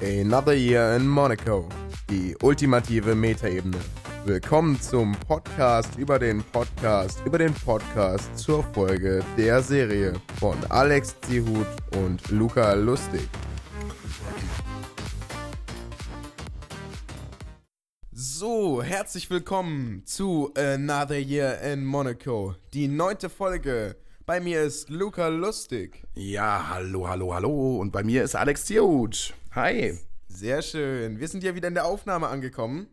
Another Year in Monaco. Die ultimative Metaebene. Willkommen zum Podcast über den Podcast über den Podcast zur Folge der Serie von Alex Zihut und Luca Lustig. So, herzlich willkommen zu Another Year in Monaco. Die neunte Folge. Bei mir ist Luca Lustig. Ja, hallo, hallo, hallo. Und bei mir ist Alex Tierhut. Hi. Sehr schön. Wir sind ja wieder in der Aufnahme angekommen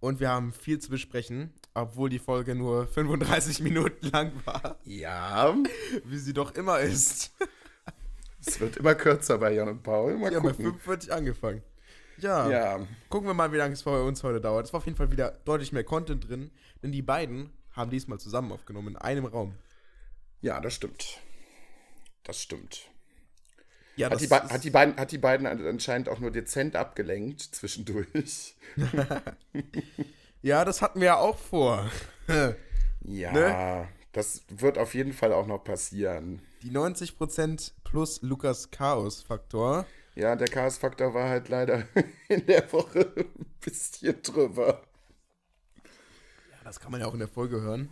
und wir haben viel zu besprechen, obwohl die Folge nur 35 Minuten lang war. Ja. Wie sie doch immer ist. Es wird immer kürzer bei Jan und Paul. Mal Wir haben bei gucken. 45 angefangen. Ja. Ja. Gucken wir mal, wie lange es bei uns heute dauert. Es war auf jeden Fall wieder deutlich mehr Content drin, denn die beiden haben diesmal zusammen aufgenommen in einem Raum. Ja, das stimmt. Das stimmt. Ja, Hat die, hat, die beiden, hat die beiden anscheinend auch nur dezent abgelenkt zwischendurch. ja, das hatten wir ja auch vor. Ja, Ne? das wird auf jeden Fall auch noch passieren. Die 90% plus Lukas Chaos-Faktor. Ja, der Chaos-Faktor war halt leider in der Woche ein bisschen drüber. Ja, das kann man ja auch in der Folge hören.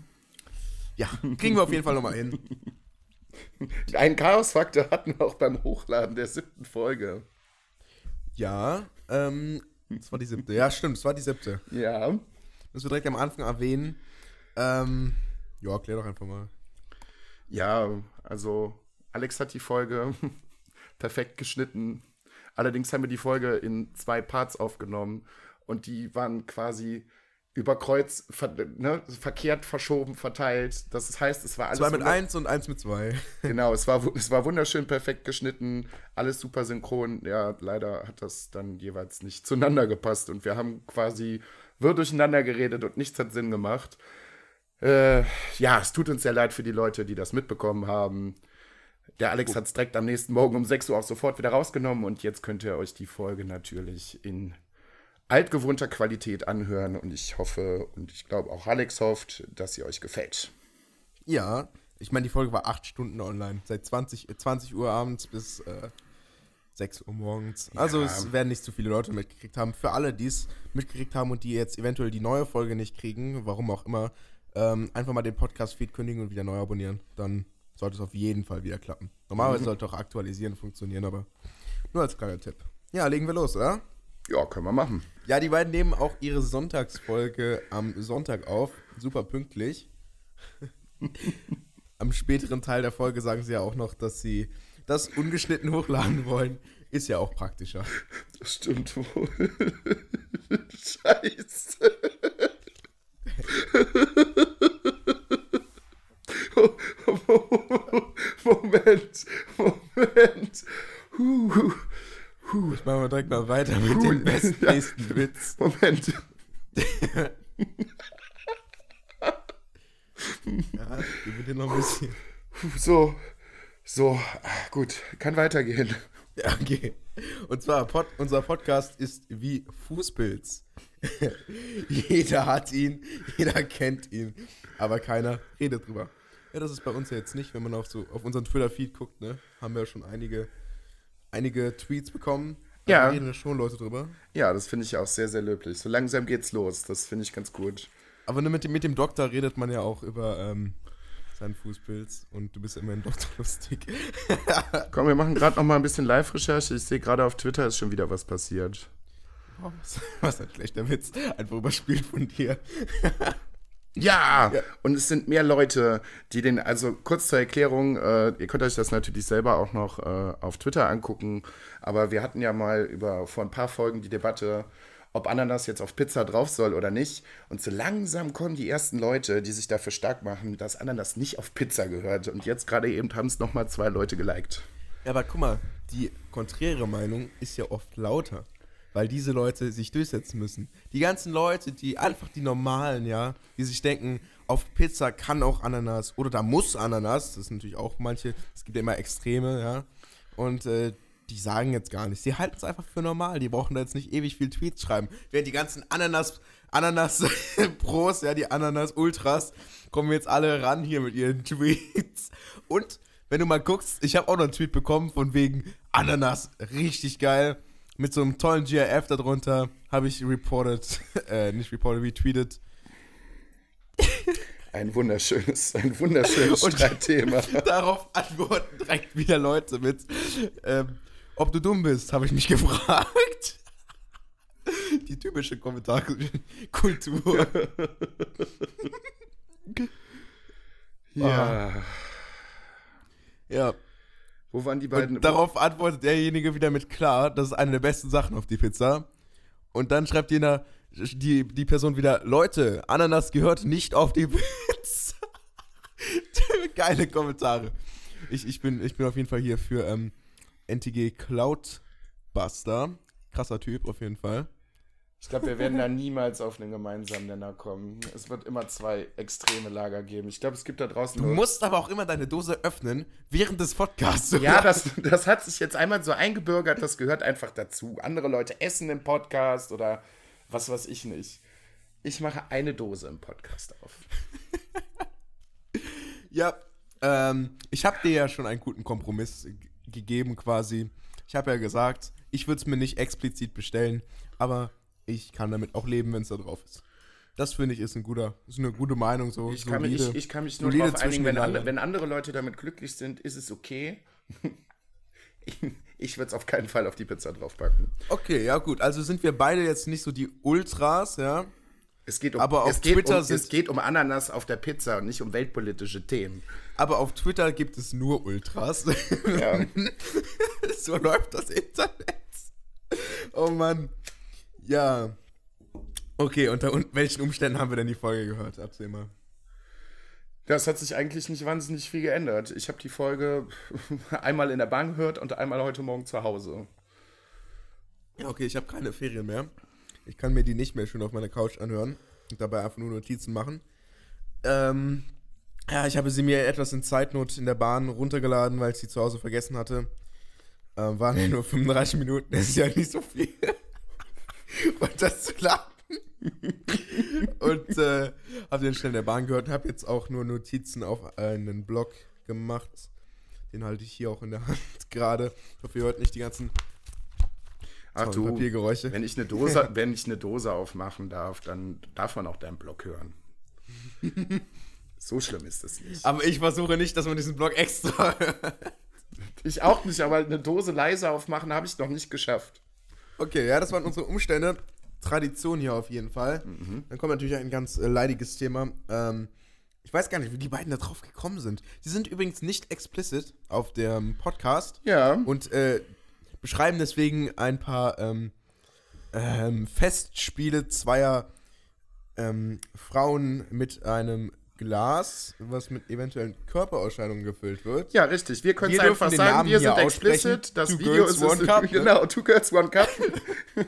Ja, kriegen wir auf jeden Fall nochmal hin. Einen Chaos-Faktor hatten wir auch beim Hochladen der siebten Folge. Ja, ähm, das war die siebte. Ja, stimmt, es war die siebte. Ja. Müssen wir direkt am Anfang erwähnen. Ähm, ja, erklär doch einfach mal. Ja, also Alex hat die Folge perfekt geschnitten. Allerdings haben wir die Folge in zwei Parts aufgenommen und die waren quasi über Kreuz ver ne, verkehrt verschoben, verteilt. Das heißt, es war alles Zwei mit eins und eins mit zwei. Genau, es war, es war wunderschön perfekt geschnitten, alles super synchron. Ja, leider hat das dann jeweils nicht zueinander gepasst und wir haben quasi wirr durcheinander geredet und nichts hat Sinn gemacht. Äh, ja, es tut uns sehr leid für die Leute, die das mitbekommen haben. Der Alex hat es direkt am nächsten Morgen um 6 Uhr auch sofort wieder rausgenommen und jetzt könnt ihr euch die Folge natürlich in altgewohnter Qualität anhören und ich hoffe und ich glaube auch Alex hofft, dass sie euch gefällt. Ja, ich meine, die Folge war acht Stunden online. Seit 20, äh, 20 Uhr abends bis äh, 6 Uhr morgens. Also Ja. es werden nicht so viele Leute mitgekriegt haben. Für alle, die es mitgekriegt haben und die jetzt eventuell die neue Folge nicht kriegen, warum auch immer, ähm, einfach mal den Podcast-Feed kündigen und wieder neu abonnieren. Dann sollte es auf jeden Fall wieder klappen. Normalerweise sollte auch aktualisieren funktionieren, aber nur als kleiner Tipp. Ja, legen wir los, oder? Ja, können wir machen. Ja, die beiden nehmen auch ihre Sonntagsfolge am Sonntag auf. Super pünktlich. am späteren Teil der Folge sagen sie ja auch noch, dass sie das ungeschnitten hochladen wollen. Ist ja auch praktischer. Das stimmt wohl. Scheiße. Moment, Moment. Huh, huh, Ich mache mal direkt mal weiter mit dem besten nächsten Witz. Moment. Ja, gib dir noch ein bisschen. So, so, gut, kann weitergehen. Ja, okay. Und zwar, Pod, unser Podcast ist wie Fußpilz. jeder hat ihn, jeder kennt ihn, aber keiner redet drüber. Ja, das ist bei uns ja jetzt nicht, wenn man auf, so, auf unseren Twitter-Feed guckt, ne? Haben wir schon einige, einige Tweets bekommen. Da Ja. reden ja schon Leute drüber. Ja, das finde ich auch sehr, sehr löblich. So langsam geht's los. Das finde ich ganz gut. Aber mit, dem, mit dem Doktor redet man ja auch über ähm, seinen Fußpilz und du bist immerhin Doktor lustig. Komm, wir machen gerade noch mal ein bisschen Live-Recherche. Ich sehe gerade auf Twitter ist schon wieder was passiert. Oh, was, was ein schlechter Witz. Einfach überspielt von dir. Ja! Ja. Und es sind mehr Leute, die den, also kurz zur Erklärung, äh, ihr könnt euch das natürlich selber auch noch äh, auf Twitter angucken, aber wir hatten ja mal über vor ein paar Folgen die Debatte, ob Ananas jetzt auf Pizza drauf soll oder nicht. Und so langsam kommen die ersten Leute, die sich dafür stark machen, dass Ananas nicht auf Pizza gehört. Und jetzt gerade eben haben es nochmal zwei Leute geliked. Ja, aber guck mal, die konträre Meinung ist ja oft lauter, weil diese Leute sich durchsetzen müssen. Die ganzen Leute, die einfach die normalen, ja, die sich denken, auf Pizza kann auch Ananas oder da muss Ananas, das sind natürlich auch manche, es gibt ja immer Extreme, ja, und äh, die sagen jetzt gar nicht. Sie halten es einfach für normal. Die brauchen da jetzt nicht ewig viel Tweets schreiben. Während die ganzen Ananas, Ananas-Pros, ja, die Ananas-Ultras, kommen jetzt alle ran hier mit ihren Tweets. Und wenn du mal guckst, ich habe auch noch einen Tweet bekommen von wegen Ananas, richtig geil. Mit so einem tollen GIF darunter habe ich reported, äh, nicht reported, retweetet. Ein wunderschönes, ein wunderschönes Und- Streitthema. Darauf antworten direkt wieder Leute mit, ähm, ob du dumm bist, habe ich mich gefragt. Die typische Kommentarkultur. Ja. Ja. Wo waren die beiden? Und darauf antwortet derjenige wieder mit klar, das ist eine der besten Sachen auf die Pizza. Und dann schreibt jener, die, die Person wieder, Leute, Ananas gehört nicht auf die Pizza. Geile Kommentare. Ich, ich, bin, ich bin auf jeden Fall hier für ähm, NTG Cloudbuster. Krasser Typ auf jeden Fall. Ich glaube, wir werden da niemals auf einen gemeinsamen Nenner kommen. Es wird immer zwei extreme Lager geben. Ich glaube, es gibt da draußen Du musst aber auch immer deine Dose öffnen während des Podcasts. Ja, das, das hat sich jetzt einmal so eingebürgert, das gehört einfach dazu. Andere Leute essen im Podcast oder was weiß ich nicht. Ich mache eine Dose im Podcast auf. Ja, ähm, ich habe dir ja schon einen guten Kompromiss gegeben quasi. Ich habe ja gesagt, ich würde es mir nicht explizit bestellen, aber ich kann damit auch leben, wenn es da drauf ist. Das finde ich ist, ein guter, ist eine gute Meinung. So Ich kann, mich, ich, ich kann mich nur darauf einigen, wenn, Lagern. wenn andere Leute damit glücklich sind, ist es okay. ich ich würde es auf keinen Fall auf die Pizza draufpacken. Okay, ja gut. Also sind wir beide jetzt nicht so die Ultras, ja. Es geht um, Aber auf es geht Twitter um, es geht um Ananas auf der Pizza und nicht um weltpolitische Themen. Aber auf Twitter gibt es nur Ultras. Ja. so läuft das Internet. Oh Mann. Ja. Okay, unter un welchen Umständen haben wir denn die Folge gehört? Erzähl mal. Das hat sich eigentlich nicht wahnsinnig viel geändert. Ich habe die Folge einmal in der Bahn gehört und einmal heute Morgen zu Hause. Ja, okay, ich habe keine Ferien mehr. Ich kann mir die nicht mehr schön auf meiner Couch anhören und dabei einfach nur Notizen machen. Ähm, ja, ich habe sie mir etwas in Zeitnot in der Bahn runtergeladen, weil ich sie zu Hause vergessen hatte. Ähm, waren ja nur 35 Minuten, das ist ja nicht so viel. und das zu laden. und äh, habe den schnell in der Bahn gehört, habe jetzt auch nur Notizen auf einen Blog gemacht. Den halte ich hier auch in der Hand gerade. Ich hoffe, ihr hört nicht die ganzen Ach du, Papiergeräusche. wenn ich, eine Dose, wenn ich eine Dose aufmachen darf, dann darf man auch deinen Blog hören. So schlimm ist es nicht. Aber ich versuche nicht, dass man diesen Blog extra. Ich auch nicht, aber eine Dose leise aufmachen habe ich noch nicht geschafft. Okay, ja, das waren unsere Umstände. Tradition hier auf jeden Fall. Dann kommt natürlich ein ganz äh, leidiges Thema. Ähm, ich weiß gar nicht, wie die beiden da drauf gekommen sind. Die sind übrigens nicht explicit auf dem Podcast Ja. und äh, beschreiben deswegen ein paar ähm, ähm, Festspiele zweier ähm, Frauen mit einem Glas, was mit eventuellen Körperausscheidungen gefüllt wird. Ja, richtig. Wir können Wir es einfach sagen, Namen wir sind explicit. Das Two Video Girls, ist One Cup, ne? genau, Two Girls, One Cup.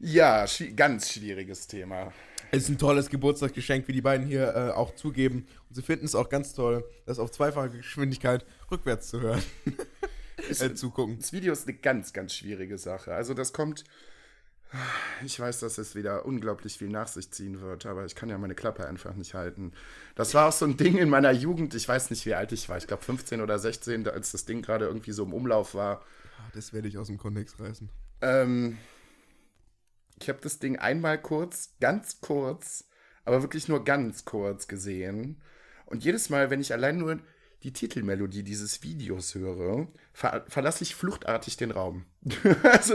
ja, schwi- ganz schwieriges Thema. Es ist ein tolles Geburtstagsgeschenk, wie die beiden hier äh, auch zugeben. Und sie finden es auch ganz toll, das auf zweifache Geschwindigkeit rückwärts zu hören. äh, zugucken. Das Video ist eine ganz, ganz schwierige Sache. Also das kommt. Ich weiß, dass es wieder unglaublich viel nach sich ziehen wird, aber ich kann ja meine Klappe einfach nicht halten. Das war auch so ein Ding in meiner Jugend. Ich weiß nicht, wie alt ich war. Ich glaube 15 oder 16, als das Ding gerade irgendwie so im Umlauf war. Ah, Das werde ich aus dem Kontext reißen. Ähm, ich habe das Ding einmal kurz, ganz kurz, aber wirklich nur ganz kurz gesehen. Und jedes Mal, wenn ich allein nur die Titelmelodie dieses Videos höre, ver verlasse ich fluchtartig den Raum. also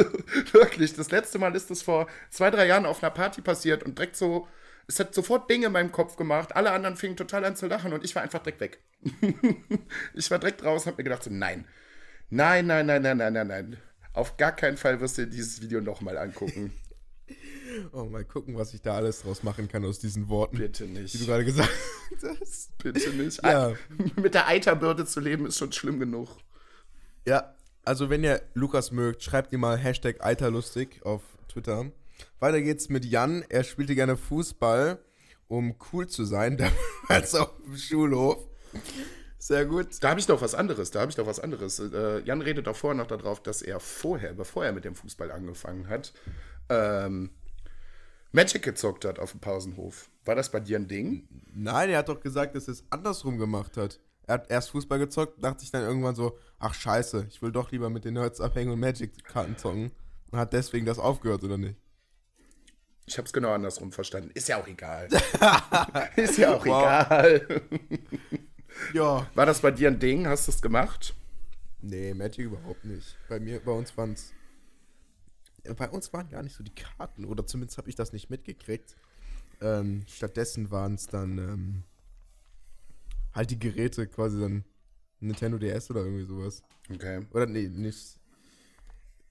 wirklich, das letzte Mal ist es vor zwei, drei Jahren auf einer Party passiert und direkt so, es hat sofort Dinge in meinem Kopf gemacht. Alle anderen fingen total an zu lachen und ich war einfach direkt weg. ich war direkt raus und habe mir gedacht, so, nein, nein, nein, nein, nein, nein, nein, nein. Auf gar keinen Fall wirst du dir dieses Video nochmal angucken. Oh, mal gucken, was ich da alles draus machen kann aus diesen Worten, Bitte die du nicht. gerade gesagt hast. Bitte nicht. Ja. Mit der Eiterbürde zu leben ist schon schlimm genug. Ja, also wenn ihr Lukas mögt, schreibt ihr mal Hashtag Eiterlustig auf Twitter. Weiter geht's mit Jan. Er spielte gerne Fußball, um cool zu sein, damals auf dem Schulhof. Sehr gut. Da habe ich doch was anderes. Da habe ich doch was anderes. Äh, Jan redet auch vorher noch darauf, dass er vorher, bevor er mit dem Fußball angefangen hat, ähm, Magic gezockt hat auf dem Pausenhof. War das bei dir ein Ding? Nein, er hat doch gesagt, dass er es andersrum gemacht hat. Er hat erst Fußball gezockt, dachte sich dann irgendwann so, ach scheiße, ich will doch lieber mit den Nerds abhängen und Magic-Karten zocken. Und hat deswegen das aufgehört, oder nicht? Ich habe es genau andersrum verstanden. Ist ja auch egal. ist ja auch Wow. egal. Ja. War das bei dir ein Ding? Hast du es gemacht? Nee, Magic überhaupt nicht. Bei mir, bei uns waren es. Bei uns waren gar nicht so die Karten, oder zumindest habe ich das nicht mitgekriegt. Ähm, stattdessen waren es dann ähm, halt die Geräte, quasi dann Nintendo DS oder irgendwie sowas. Okay. Oder nee, nicht.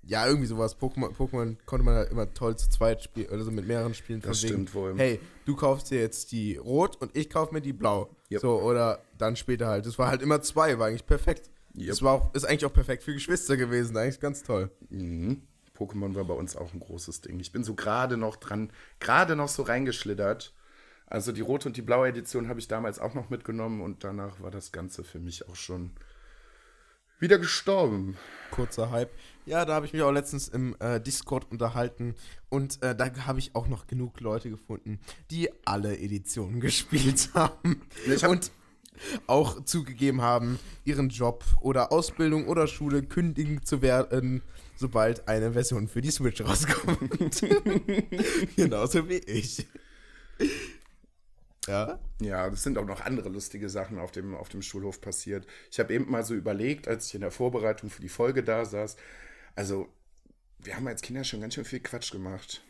Ja, irgendwie sowas. Pokémon, Pokémon konnte man halt immer toll zu zweit spielen, oder so mit mehreren Spielen. Das wegen, stimmt wohl. Hey, du kaufst dir jetzt die rot und ich kauf mir die blau. Yep. So, oder dann später halt. Das war halt immer zwei, war eigentlich perfekt. Yep. Das war auch, ist eigentlich auch perfekt für Geschwister gewesen, eigentlich ganz toll. Mhm. Pokémon war bei uns auch ein großes Ding. Ich bin so gerade noch dran, gerade noch so reingeschlittert. Also die rote und die blaue Edition habe ich damals auch noch mitgenommen und danach war das Ganze für mich auch schon wieder gestorben. Kurzer Hype. Ja, da habe ich mich auch letztens im äh, Discord unterhalten und äh, da habe ich auch noch genug Leute gefunden, die alle Editionen gespielt haben. Hab- und auch zugegeben haben, ihren Job oder Ausbildung oder Schule kündigen zu werden, sobald eine Version für die Switch rauskommt. Genauso wie ich. Ja. Ja, es sind auch noch andere lustige Sachen auf dem, auf dem Schulhof passiert. Ich habe eben mal so überlegt, als ich in der Vorbereitung für die Folge da saß. Also, wir haben als Kinder schon ganz schön viel Quatsch gemacht.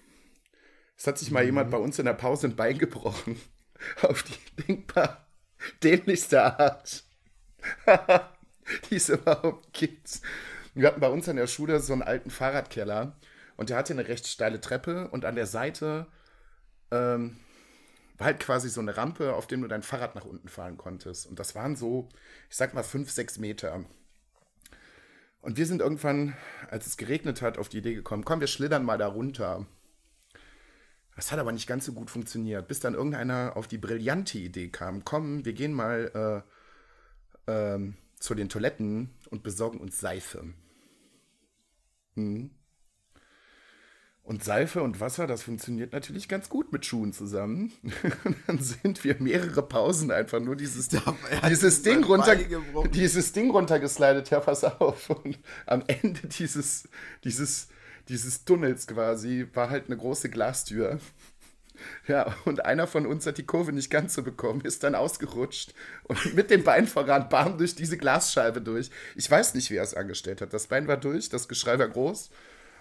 Es hat sich mal jemand bei uns in der Pause ein Bein gebrochen. Auf die denkbar dämlichste Art. die es überhaupt gibt. Wir hatten bei uns an der Schule so einen alten Fahrradkeller und der hatte eine recht steile Treppe und an der Seite ähm, war halt quasi so eine Rampe, auf der du dein Fahrrad nach unten fahren konntest. Und das waren so, ich sag mal, fünf, sechs Meter. Und wir sind irgendwann, als es geregnet hat, auf die Idee gekommen, komm, wir schlittern mal da runter. Das hat aber nicht ganz so gut funktioniert, bis dann irgendeiner auf die brillante Idee kam, komm, wir gehen mal äh, ähm, zu den Toiletten und besorgen uns Seife. Mhm. Und Seife und Wasser, das funktioniert natürlich ganz gut mit Schuhen zusammen. Dann sind wir mehrere Pausen einfach nur dieses, hat dieses, Ding runter, dieses Ding runtergeslidet. Ja, pass auf. Und am Ende dieses, dieses, dieses Tunnels quasi war halt eine große Glastür. Ja, und einer von uns hat die Kurve nicht ganz so bekommen, ist dann ausgerutscht und mit dem Bein voran, bam, durch diese Glasscheibe durch. Ich weiß nicht, wie er es angestellt hat. Das Bein war durch, das Geschrei war groß.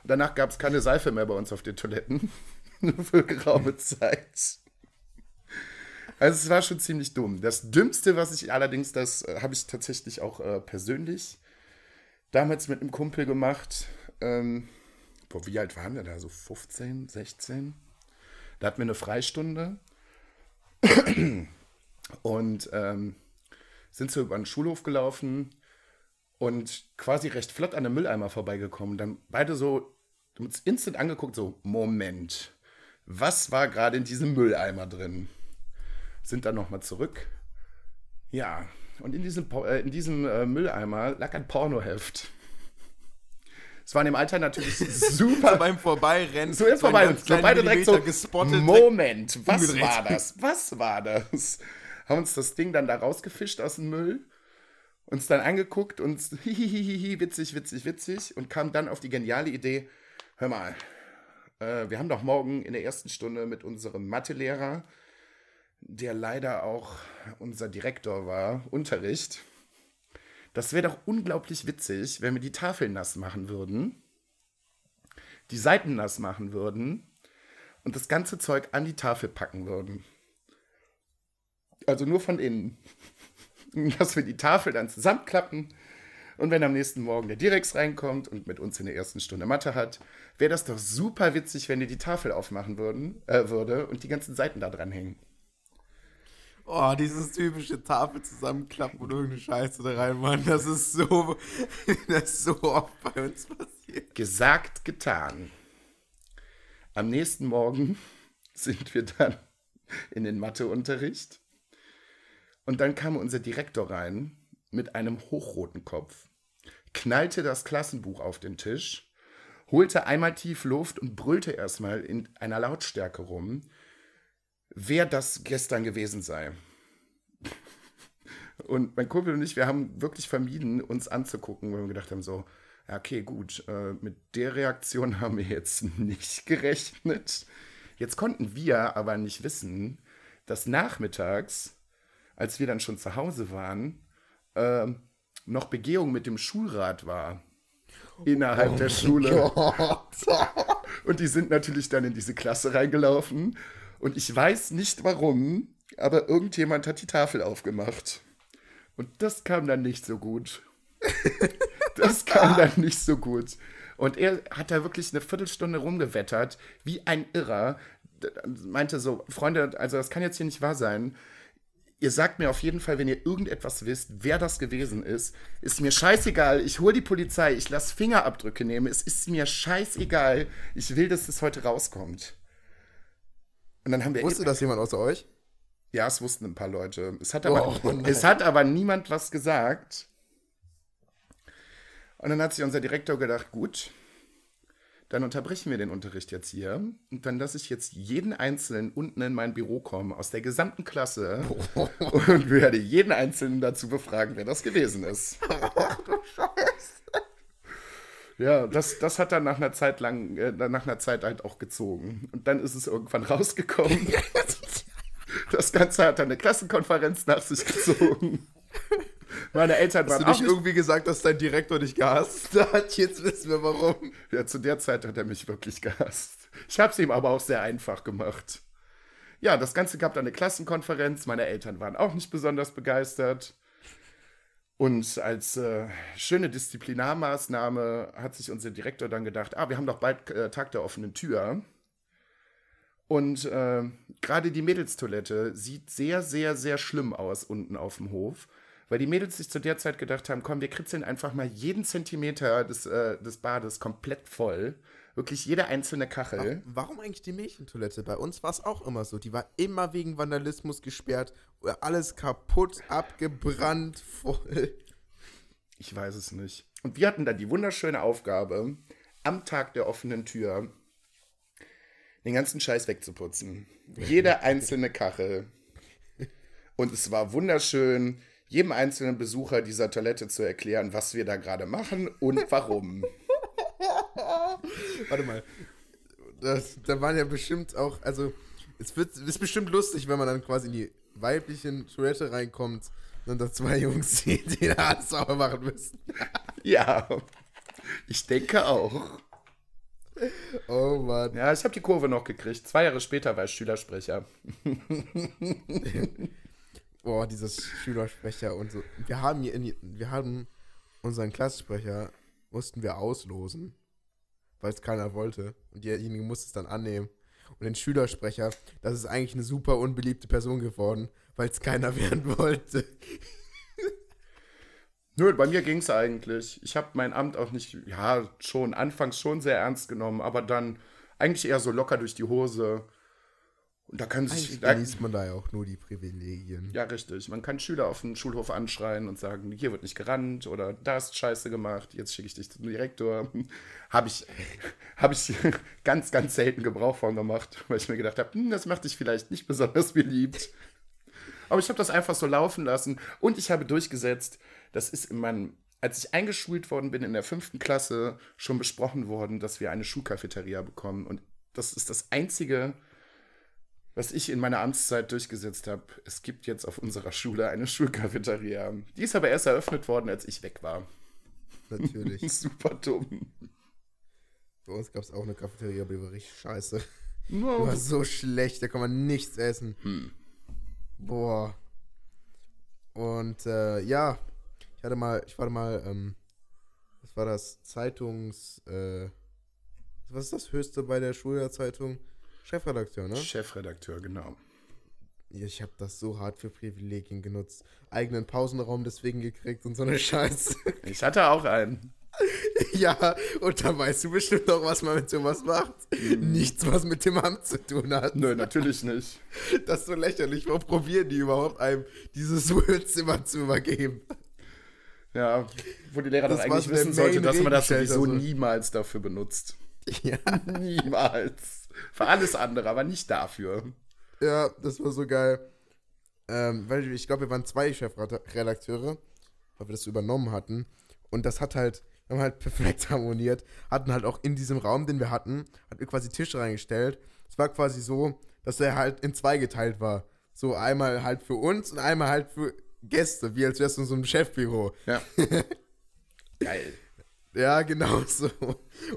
Und danach gab es keine Seife mehr bei uns auf den Toiletten. Für geraume Zeit. Also es war schon ziemlich dumm. Das Dümmste, was ich allerdings, das äh, habe ich tatsächlich auch äh, persönlich damals mit einem Kumpel gemacht. Ähm, boah, wie alt waren wir da? So 15, 16? Da hatten wir eine Freistunde und ähm, sind so über den Schulhof gelaufen und quasi recht flott an einem Mülleimer vorbeigekommen. Dann beide so uns instant angeguckt, so, Moment, was war gerade in diesem Mülleimer drin? Sind dann nochmal zurück. Ja, und in diesem, äh, in diesem äh, Mülleimer lag ein Pornoheft. Es war in dem Alter natürlich super. Beim Vorbeirennen. So jetzt vorbei und so beide direkt so, gespottet. Moment, was umgedreht. war das? Was war das? Haben uns das Ding dann da rausgefischt aus dem Müll, uns dann angeguckt und hihihihi, witzig, witzig, witzig und kam dann auf die geniale Idee, hör mal, äh, wir haben doch morgen in der ersten Stunde mit unserem Mathelehrer, der leider auch unser Direktor war, Unterricht. Das wäre doch unglaublich witzig, wenn wir die Tafeln nass machen würden die Seiten nass machen würden und das ganze Zeug an die Tafel packen würden. Also nur von innen. Dass wir die Tafel dann zusammenklappen und wenn am nächsten Morgen der Direx reinkommt und mit uns in der ersten Stunde Mathe hat, wäre das doch super witzig, wenn ihr die Tafel aufmachen würden, äh, würde und die ganzen Seiten da dran hängen. Oh, dieses typische Tafel zusammenklappen und irgendeine Scheiße da reinmachen. Das ist so, das ist so oft bei uns passiert. Gesagt, getan. Am nächsten Morgen sind wir dann in den Matheunterricht. Und dann kam unser Direktor rein mit einem hochroten Kopf, knallte das Klassenbuch auf den Tisch, holte einmal tief Luft und brüllte erstmal in einer Lautstärke rum, wer das gestern gewesen sei. Und mein Kumpel und ich, wir haben wirklich vermieden, uns anzugucken, weil wir gedacht haben, so, okay, gut, äh, mit der Reaktion haben wir jetzt nicht gerechnet. Jetzt konnten wir aber nicht wissen, dass nachmittags, als wir dann schon zu Hause waren, äh, noch Begehung mit dem Schulrat war. Innerhalb der Schule. Und die sind natürlich dann in diese Klasse reingelaufen. Und ich weiß nicht warum, aber irgendjemand hat die Tafel aufgemacht. Und das kam dann nicht so gut. Das kam dann nicht so gut. Und er hat da wirklich eine Viertelstunde rumgewettert, wie ein Irrer. Meinte so, Freunde, also das kann jetzt hier nicht wahr sein. Ihr sagt mir auf jeden Fall, wenn ihr irgendetwas wisst, wer das gewesen ist. Ist mir scheißegal. Ich hole die Polizei. Ich lasse Fingerabdrücke nehmen. Es ist mir scheißegal. Ich will, dass es heute rauskommt. Und dann haben wir. Wusste das jemand außer euch? Ja, es wussten ein paar Leute. Es hat aber, Oh, es hat aber niemand was gesagt. Und dann hat sich unser Direktor gedacht, gut, dann unterbrechen wir den Unterricht jetzt hier. Und dann lasse ich jetzt jeden Einzelnen unten in mein Büro kommen, aus der gesamten Klasse. Und werde jeden Einzelnen dazu befragen, wer das gewesen ist. Ja, das, das hat dann nach einer Zeit lang, äh, nach einer Zeit halt auch gezogen. Und dann ist es irgendwann rausgekommen. Das Ganze hat dann eine Klassenkonferenz nach sich gezogen. Meine Eltern Hast waren du nicht, irgendwie gesagt, dass dein Direktor dich gehasst hat? Jetzt wissen wir warum. Ja, zu der Zeit hat er mich wirklich gehasst. Ich habe es ihm aber auch sehr einfach gemacht. Ja, das Ganze gab dann eine Klassenkonferenz. Meine Eltern waren auch nicht besonders begeistert. Und als äh, schöne Disziplinarmaßnahme hat sich unser Direktor dann gedacht, ah, wir haben doch bald äh, Tag der offenen Tür. Und äh, gerade die Mädelstoilette sieht sehr, sehr, sehr schlimm aus unten auf dem Hof. Weil die Mädels sich zu der Zeit gedacht haben, komm, wir kritzeln einfach mal jeden Zentimeter des, äh, des Bades komplett voll. Wirklich jede einzelne Kachel. Warum eigentlich die Mädchentoilette? Bei uns war es auch immer so. Die war immer wegen Vandalismus gesperrt. Alles kaputt, abgebrannt, voll. Ich weiß es nicht. Und wir hatten dann die wunderschöne Aufgabe, am Tag der offenen Tür den ganzen Scheiß wegzuputzen. Jede einzelne Kachel. Und es war wunderschön, jedem einzelnen Besucher dieser Toilette zu erklären, was wir da gerade machen und warum. Warte mal. Das, da waren ja bestimmt auch, also, es wird, ist bestimmt lustig, wenn man dann quasi in die weiblichen Toilette reinkommt und da zwei Jungs sieht, die da alles sauber machen müssen. Ja, ich denke auch. Oh Mann. Ja, ich habe die Kurve noch gekriegt. Zwei Jahre später war ich Schülersprecher. Boah, dieses Schülersprecher und so. Wir haben hier in, wir haben unseren Klassensprecher, mussten wir auslosen, weil es keiner wollte. Und derjenige musste es dann annehmen. Und den Schülersprecher, das ist eigentlich eine super unbeliebte Person geworden, weil es keiner werden wollte. Nö, bei mir ging es eigentlich. Ich habe mein Amt auch nicht, ja, schon anfangs schon sehr ernst genommen, aber dann eigentlich eher so locker durch die Hose. Und da kann sich. Eigentlich Da, genießt man da ja auch nur die Privilegien. ja, richtig. Man kann Schüler auf dem Schulhof anschreien und sagen, hier wird nicht gerannt oder da ist Scheiße gemacht, jetzt schicke ich dich zum Direktor. habe ich, hab ich ganz, ganz selten Gebrauch von gemacht, weil ich mir gedacht habe, hm, das macht dich vielleicht nicht besonders beliebt. Aber ich habe das einfach so laufen lassen und ich habe durchgesetzt, das ist in meinem, als ich eingeschult worden bin in der fünften Klasse, schon besprochen worden, dass wir eine Schulcafeteria bekommen. Und das ist das Einzige, was ich in meiner Amtszeit durchgesetzt habe. Es gibt jetzt auf unserer Schule eine Schulcafeteria. Die ist aber erst eröffnet worden, als ich weg war. Natürlich. Super dumm. Bei uns gab es auch eine Cafeteria, aber die war richtig scheiße. Die No. war so schlecht, da kann man nichts essen. Hm. Boah. Und äh, ja, ich hatte mal, ich war mal, ähm, was war das? Zeitungs, äh, was ist das höchste bei der Schulzeitung? Chefredakteur, ne? Chefredakteur, genau. Ich habe das so hart für Privilegien genutzt. Eigenen Pausenraum deswegen gekriegt und so eine Scheiße. Ich hatte auch einen. ja, und da weißt du bestimmt auch, was man mit sowas macht. Nichts, was mit dem Amt zu tun hat. Nö, natürlich nicht. Das ist so lächerlich. Warum probieren die überhaupt einem dieses Wohnzimmer zu übergeben? Ja, wo die Lehrer Das war eigentlich wissen sollte, dass man das sowieso so. niemals dafür benutzt. Ja. Niemals. Für alles andere, aber nicht dafür. Ja, das war so geil. ähm, weil ich glaube, wir waren zwei Chefredakteure, weil wir das so übernommen hatten. Und das hat halt, wir haben halt perfekt harmoniert, hatten halt auch in diesem Raum, den wir hatten, hat wir quasi Tische reingestellt. Es war quasi so, dass er halt in zwei geteilt war. So einmal halt für uns und einmal halt für Gäste, wie als wärst du in so einem Chefbüro. Ja. Geil. Ja, genau so.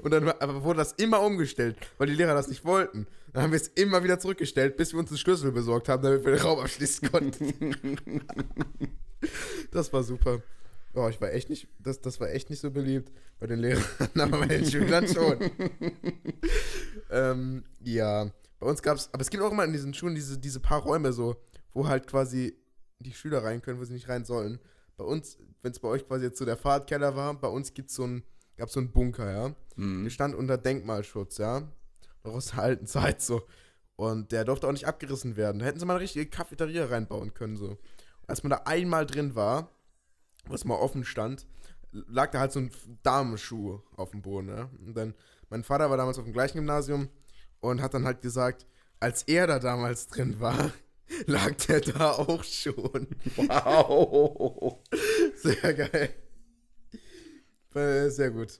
Und dann aber wurde das immer umgestellt, weil die Lehrer das nicht wollten. Dann haben wir es immer wieder zurückgestellt, bis wir uns einen Schlüssel besorgt haben, damit wir den Raum abschließen konnten. das war super. Oh, ich war echt nicht, das, das war echt nicht so beliebt bei den Lehrern, aber bei den Schülern schon. ähm, ja, bei uns gab es, aber es gibt auch immer in diesen Schulen diese, diese paar Räume so, wo halt quasi die Schüler rein können, wo sie nicht rein sollen. Bei uns, wenn es bei euch quasi jetzt so der Fahrradkeller war, bei uns gibt's so ein, gab so einen Bunker, ja. Mhm. Der stand unter Denkmalschutz, ja. Noch aus der alten Zeit so. Und der durfte auch nicht abgerissen werden. Da hätten sie mal eine richtige Cafeteria reinbauen können, so. Und als man da einmal drin war, was mal offen stand, lag da halt so ein Damenschuh auf dem Boden, ja. Und dann, mein Vater war damals auf dem gleichen Gymnasium und hat dann halt gesagt, als er da damals drin war, lag der da auch schon. Wow. Sehr geil. Äh, Sehr gut.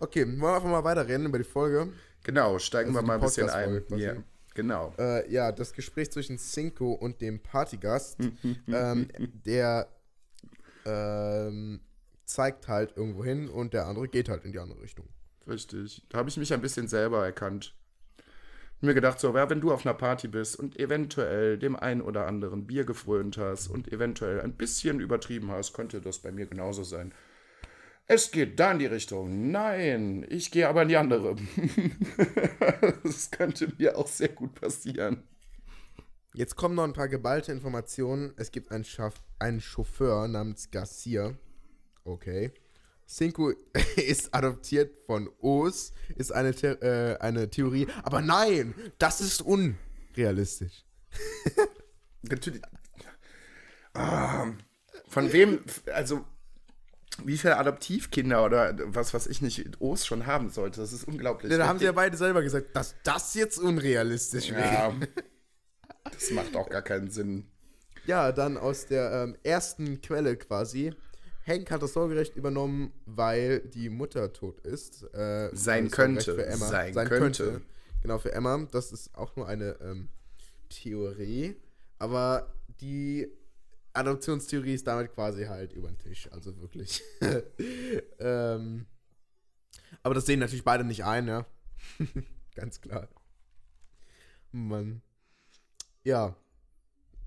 Okay, wollen wir einfach mal weiterreden über die Folge. Genau, steigen Also wir mal ein bisschen ein. Ja, genau. Äh, ja, das Gespräch zwischen Cinco und dem Partygast, ähm, der ähm, zeigt halt irgendwo hin und der andere geht halt in die andere Richtung. Richtig. Da habe ich mich ein bisschen selber erkannt. Mir gedacht, so, ja, wenn du auf einer Party bist und eventuell dem einen oder anderen Bier gefrönt hast und eventuell ein bisschen übertrieben hast, könnte das bei mir genauso sein. Es geht da in die Richtung. Nein, ich gehe aber in die andere. das könnte mir auch sehr gut passieren. Jetzt kommen noch ein paar geballte Informationen. Es gibt einen, Schaff einen Chauffeur namens Garcia. Okay. Cinco ist adoptiert von Os, ist eine, The äh, eine Theorie. Aber nein, das ist unrealistisch. Natürlich. Ah, von wem, also wie viele Adoptivkinder oder was, was ich nicht O's schon haben sollte, das ist unglaublich. da haben sie ja beide selber gesagt, dass das jetzt unrealistisch wäre. ja, das macht auch gar keinen Sinn. Ja, dann aus der ähm, ersten Quelle quasi. Hank hat das Sorgerecht übernommen, weil die Mutter tot ist. Äh, Sein könnte. Für Emma. Sein Sein, könnte. könnte. Genau, für Emma. Das ist auch nur eine ähm, Theorie. Aber die Adoptionstheorie ist damit quasi halt über den Tisch. Also wirklich. ähm, aber das sehen natürlich beide nicht ein, ja. Ganz klar. Mann. Ja.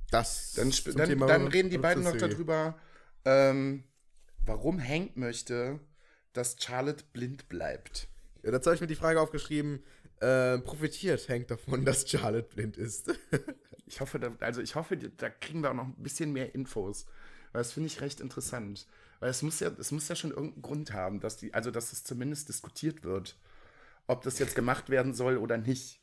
Das Dann, dann, dann reden die beiden noch darüber, ähm, warum Hank möchte, dass Charlotte blind bleibt. Ja, dazu habe ich mir die Frage aufgeschrieben, äh, profitiert Hank davon, dass Charlotte blind ist? Ich hoffe, da, also ich hoffe, da kriegen wir auch noch ein bisschen mehr Infos. Weil das finde ich recht interessant. Weil es muss ja, es muss ja schon irgendeinen Grund haben, dass die, also dass es zumindest diskutiert wird, ob das jetzt gemacht werden soll oder nicht.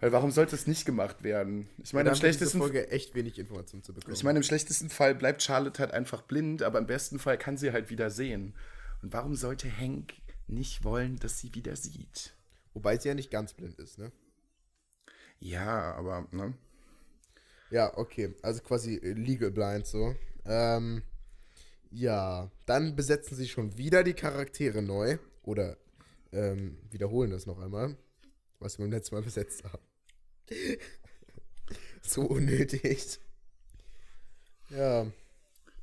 Weil warum sollte es nicht gemacht werden? Ich meine, im schlechtesten, Folge echt wenig Informationen zu bekommen. ich meine, im schlechtesten Fall bleibt Charlotte halt einfach blind, aber im besten Fall kann sie halt wieder sehen. Und warum sollte Hank nicht wollen, dass sie wieder sieht? Wobei sie ja nicht ganz blind ist, ne? Ja, aber, ne? Ja, okay. Also quasi legal blind so. Ähm, ja, dann besetzen sie schon wieder die Charaktere neu. Oder ähm, wiederholen das noch einmal, was wir beim letzten Mal besetzt haben. so unnötig. Ja.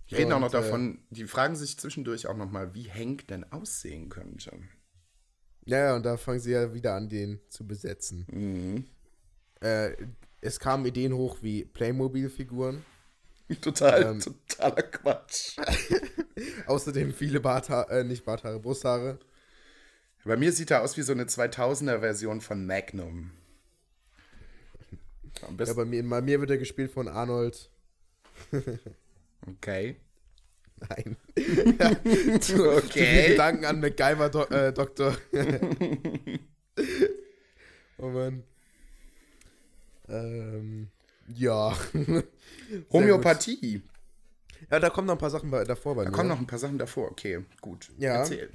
Die reden auch noch Und, äh, davon, die fragen sich zwischendurch auch noch mal, wie Hank denn aussehen könnte. Ja, ja, und da fangen sie ja wieder an, den zu besetzen. Mhm. Äh, es kamen Ideen hoch wie Playmobil-Figuren. Total, Ähm. totaler Quatsch. Außerdem viele Barthaare, äh, nicht Barthaare, Brusthaare. Bei mir sieht er aus wie so eine 2000er-Version von Magnum. Ja, bei mir, bei mir wird er gespielt von Arnold. okay. Nein. zu, Okay. Gedanken an MacGyver, Do äh, Doktor. oh Mann. Ähm, ja. Homöopathie. Ja, da kommen noch ein paar Sachen davor bei Da mir. kommen noch ein paar Sachen davor. Okay, gut. Ja. Erzähl.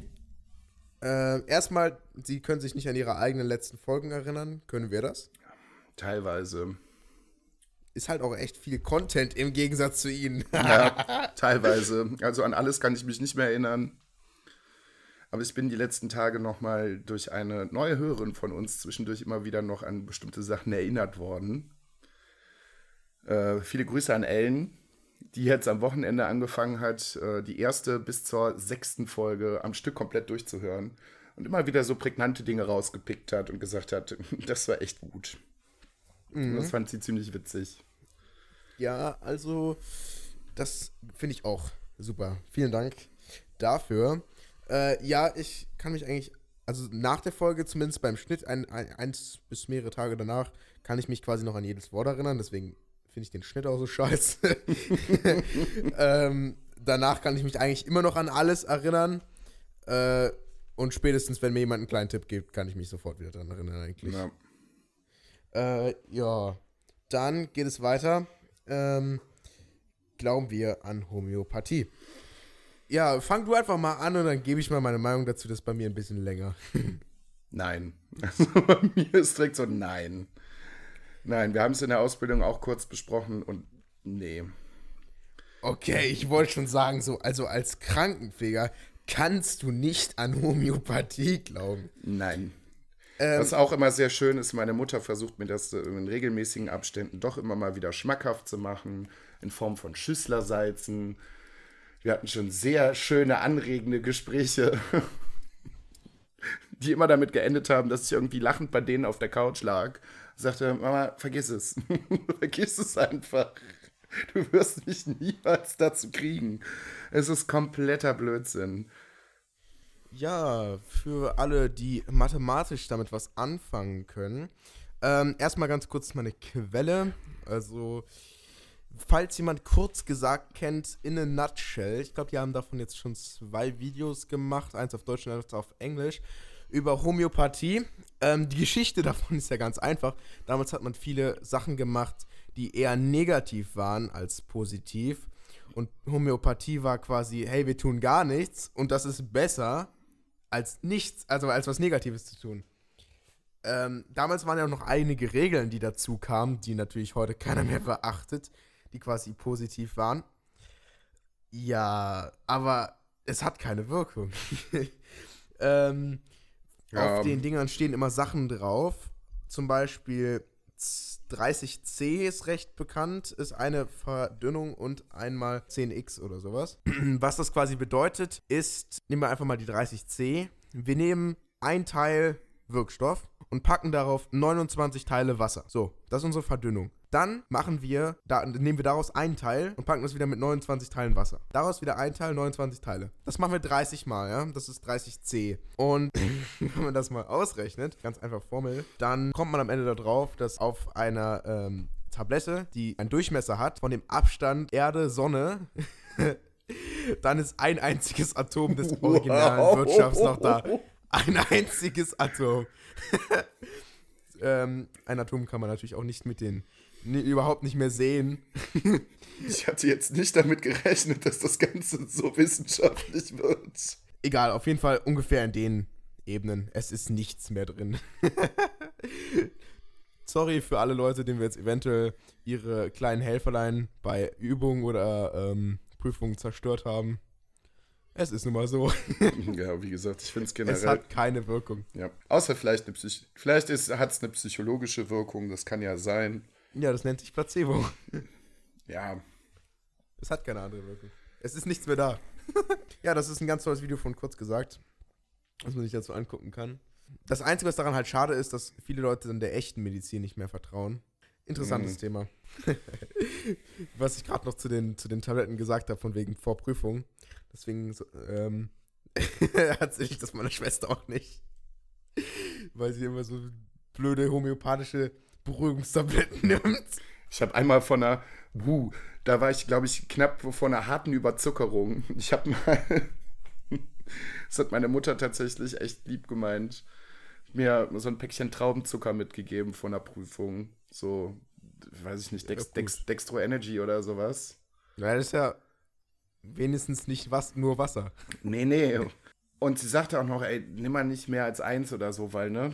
Äh, erstmal, sie können sich nicht an ihre eigenen letzten Folgen erinnern. Können wir das? Teilweise. ist halt auch echt viel Content im Gegensatz zu ihnen. Ja, teilweise. Also an alles kann ich mich nicht mehr erinnern. Aber ich bin die letzten Tage nochmal durch eine neue Hörerin von uns zwischendurch immer wieder noch an bestimmte Sachen erinnert worden. Äh, viele Grüße an Ellen, die jetzt am Wochenende angefangen hat, äh, die erste bis zur sechsten Folge am Stück komplett durchzuhören und immer wieder so prägnante Dinge rausgepickt hat und gesagt hat, das war echt gut. Mhm. Das fand sie ziemlich witzig. Ja, also das finde ich auch super. Vielen Dank dafür. Äh, ja, ich kann mich eigentlich, also nach der Folge, zumindest beim Schnitt, ein, ein, eins bis mehrere Tage danach, kann ich mich quasi noch an jedes Wort erinnern. Deswegen finde ich den Schnitt auch so scheiße. ähm, danach kann ich mich eigentlich immer noch an alles erinnern. Äh, und spätestens, wenn mir jemand einen kleinen Tipp gibt, kann ich mich sofort wieder dran erinnern, eigentlich. Ja. Äh, ja. Dann geht es weiter. Ähm, glauben wir an Homöopathie? Ja, fang du einfach mal an und dann gebe ich mal meine Meinung dazu. Das ist bei mir ein bisschen länger. nein. Also bei mir ist direkt so nein. Nein, wir haben es in der Ausbildung auch kurz besprochen und nee. Okay, ich wollte schon sagen, so, also als Krankenpfleger kannst du nicht an Homöopathie glauben. Nein. Ähm, Was auch immer sehr schön ist, meine Mutter versucht mir das in regelmäßigen Abständen doch immer mal wieder schmackhaft zu machen, in Form von Schüsslersalzen wir hatten schon sehr schöne, anregende Gespräche, die immer damit geendet haben, dass ich irgendwie lachend bei denen auf der Couch lag. Sagte, Mama, vergiss es. vergiss es einfach. Du wirst mich niemals dazu kriegen. Es ist kompletter Blödsinn. Ja, für alle, die mathematisch damit was anfangen können. Ähm, erstmal ganz kurz meine Quelle. Also, falls jemand kurz gesagt kennt, in a nutshell, ich glaube, die haben davon jetzt schon zwei Videos gemacht, eins auf Deutsch und eins auf Englisch, über Homöopathie. Ähm, die Geschichte davon ist ja ganz einfach. Damals hat man viele Sachen gemacht, die eher negativ waren als positiv. Und Homöopathie war quasi, hey, wir tun gar nichts und das ist besser als nichts, also als was Negatives zu tun. Ähm, damals waren ja noch einige Regeln, die dazu kamen, die natürlich heute keiner mehr beachtet die quasi positiv waren. Ja, aber es hat keine Wirkung. ähm, ja. Auf den Dingern stehen immer Sachen drauf. Zum Beispiel 30C ist recht bekannt, ist eine Verdünnung und einmal 10x oder sowas. Was das quasi bedeutet, ist, nehmen wir einfach mal die 30C. Wir nehmen ein Teil Wirkstoff und packen darauf 29 Teile Wasser. So, das ist unsere Verdünnung. Dann machen wir, da, nehmen wir daraus einen Teil und packen das wieder mit 29 Teilen Wasser. Daraus wieder ein Teil, 29 Teile. Das machen wir 30 Mal, ja. Das ist 30C. Und wenn man das mal ausrechnet, ganz einfach Formel, dann kommt man am Ende darauf, dass auf einer ähm, Tablette, die einen Durchmesser hat, von dem Abstand Erde, Sonne, dann ist ein einziges Atom des originalen Wirtschafts noch da. Ein einziges Atom. ähm, ein Atom kann man natürlich auch nicht mit den überhaupt nicht mehr sehen. ich hatte jetzt nicht damit gerechnet, dass das Ganze so wissenschaftlich wird. Egal, auf jeden Fall ungefähr in den Ebenen. Es ist nichts mehr drin. Sorry für alle Leute, denen wir jetzt eventuell ihre kleinen Helferlein bei Übungen oder ähm, Prüfungen zerstört haben. Es ist nun mal so. ja, wie gesagt, ich finde es generell. Es hat keine Wirkung. Ja. Außer vielleicht eine Psych vielleicht hat es eine psychologische Wirkung, das kann ja sein. Ja, das nennt sich Placebo. ja. Es hat keine andere Wirkung. Es ist nichts mehr da. ja, das ist ein ganz tolles Video von kurz gesagt, was man sich dazu angucken kann. Das Einzige, was daran halt schade ist, dass viele Leute dann der echten Medizin nicht mehr vertrauen. Interessantes mhm. Thema. was ich gerade noch zu den, zu den Tabletten gesagt habe, von wegen Vorprüfung. Deswegen ähm, erzähle ich das meiner Schwester auch nicht. Weil sie immer so blöde homöopathische Beruhigungstabletten nimmt. Ich habe einmal von einer, uh, da war ich, glaube ich, knapp vor einer harten Überzuckerung. Ich habe mal, das hat meine Mutter tatsächlich echt lieb gemeint, mir so ein Päckchen Traubenzucker mitgegeben von der Prüfung. So, weiß ich nicht, Dex, Dex, Dextro Energy oder sowas. Ja, das ist ja wenigstens nicht was, nur Wasser. Nee, nee. Und sie sagte auch noch, ey, nimm mal nicht mehr als eins oder so, weil, ne?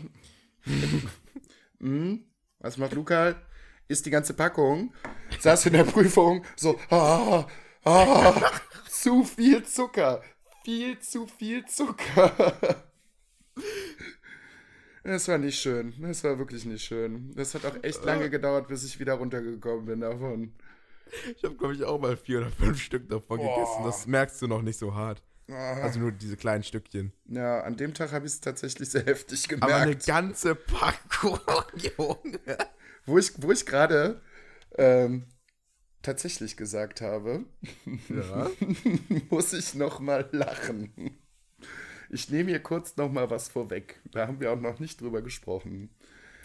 hm? Was macht Luca? isst die ganze Packung, saß in der Prüfung so, ah, ah, zu viel Zucker, viel zu viel Zucker. Es war nicht schön. Es war wirklich nicht schön. Das hat auch echt lange gedauert, bis ich wieder runtergekommen bin davon. Ich habe, glaube ich, auch mal vier oder fünf Stück davon Boah. gegessen. Das merkst du noch nicht so hart. Also nur diese kleinen Stückchen. Ja, an dem Tag habe ich es tatsächlich sehr heftig gemerkt. Aber eine ganze Packung, Junge. wo ich, wo ich gerade ähm, tatsächlich gesagt habe, Ja. muss ich noch mal lachen. Ich nehme hier kurz noch mal was vorweg. Da haben wir auch noch nicht drüber gesprochen.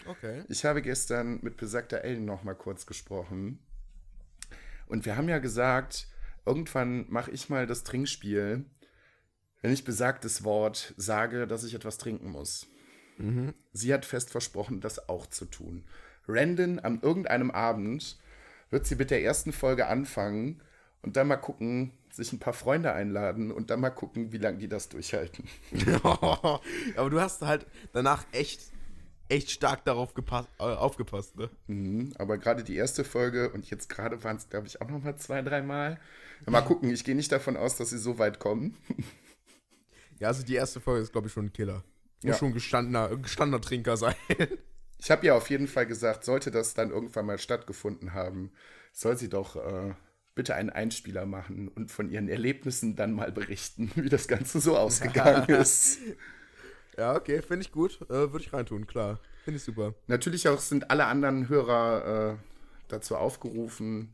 Okay. Ich habe gestern mit besagter Ellen noch mal kurz gesprochen. Und wir haben ja gesagt, irgendwann mache ich mal das Trinkspiel, wenn ich besagtes Wort sage, dass ich etwas trinken muss. Sie hat fest versprochen, das auch zu tun. Randon, an irgendeinem Abend wird sie mit der ersten Folge anfangen und dann mal gucken, sich ein paar Freunde einladen und dann mal gucken, wie lange die das durchhalten. Aber du hast halt danach echt, echt stark darauf gepasst, äh, aufgepasst, ne? Mhm, aber gerade die erste Folge und jetzt gerade waren es, glaube ich, auch noch mal zwei, dreimal. Mal gucken, ich gehe nicht davon aus, dass sie so weit kommen. Ja, also die erste Folge ist, glaube ich, schon ein Killer. Muss Ja. schon ein gestandener, gestandener Trinker sein. Ich habe ja auf jeden Fall gesagt, sollte das dann irgendwann mal stattgefunden haben, soll sie doch äh, bitte einen Einspieler machen und von ihren Erlebnissen dann mal berichten, wie das Ganze so ausgegangen ist. ja, okay, finde ich gut. Äh, Würde ich reintun, klar. Finde ich super. Natürlich auch sind alle anderen Hörer äh, dazu aufgerufen,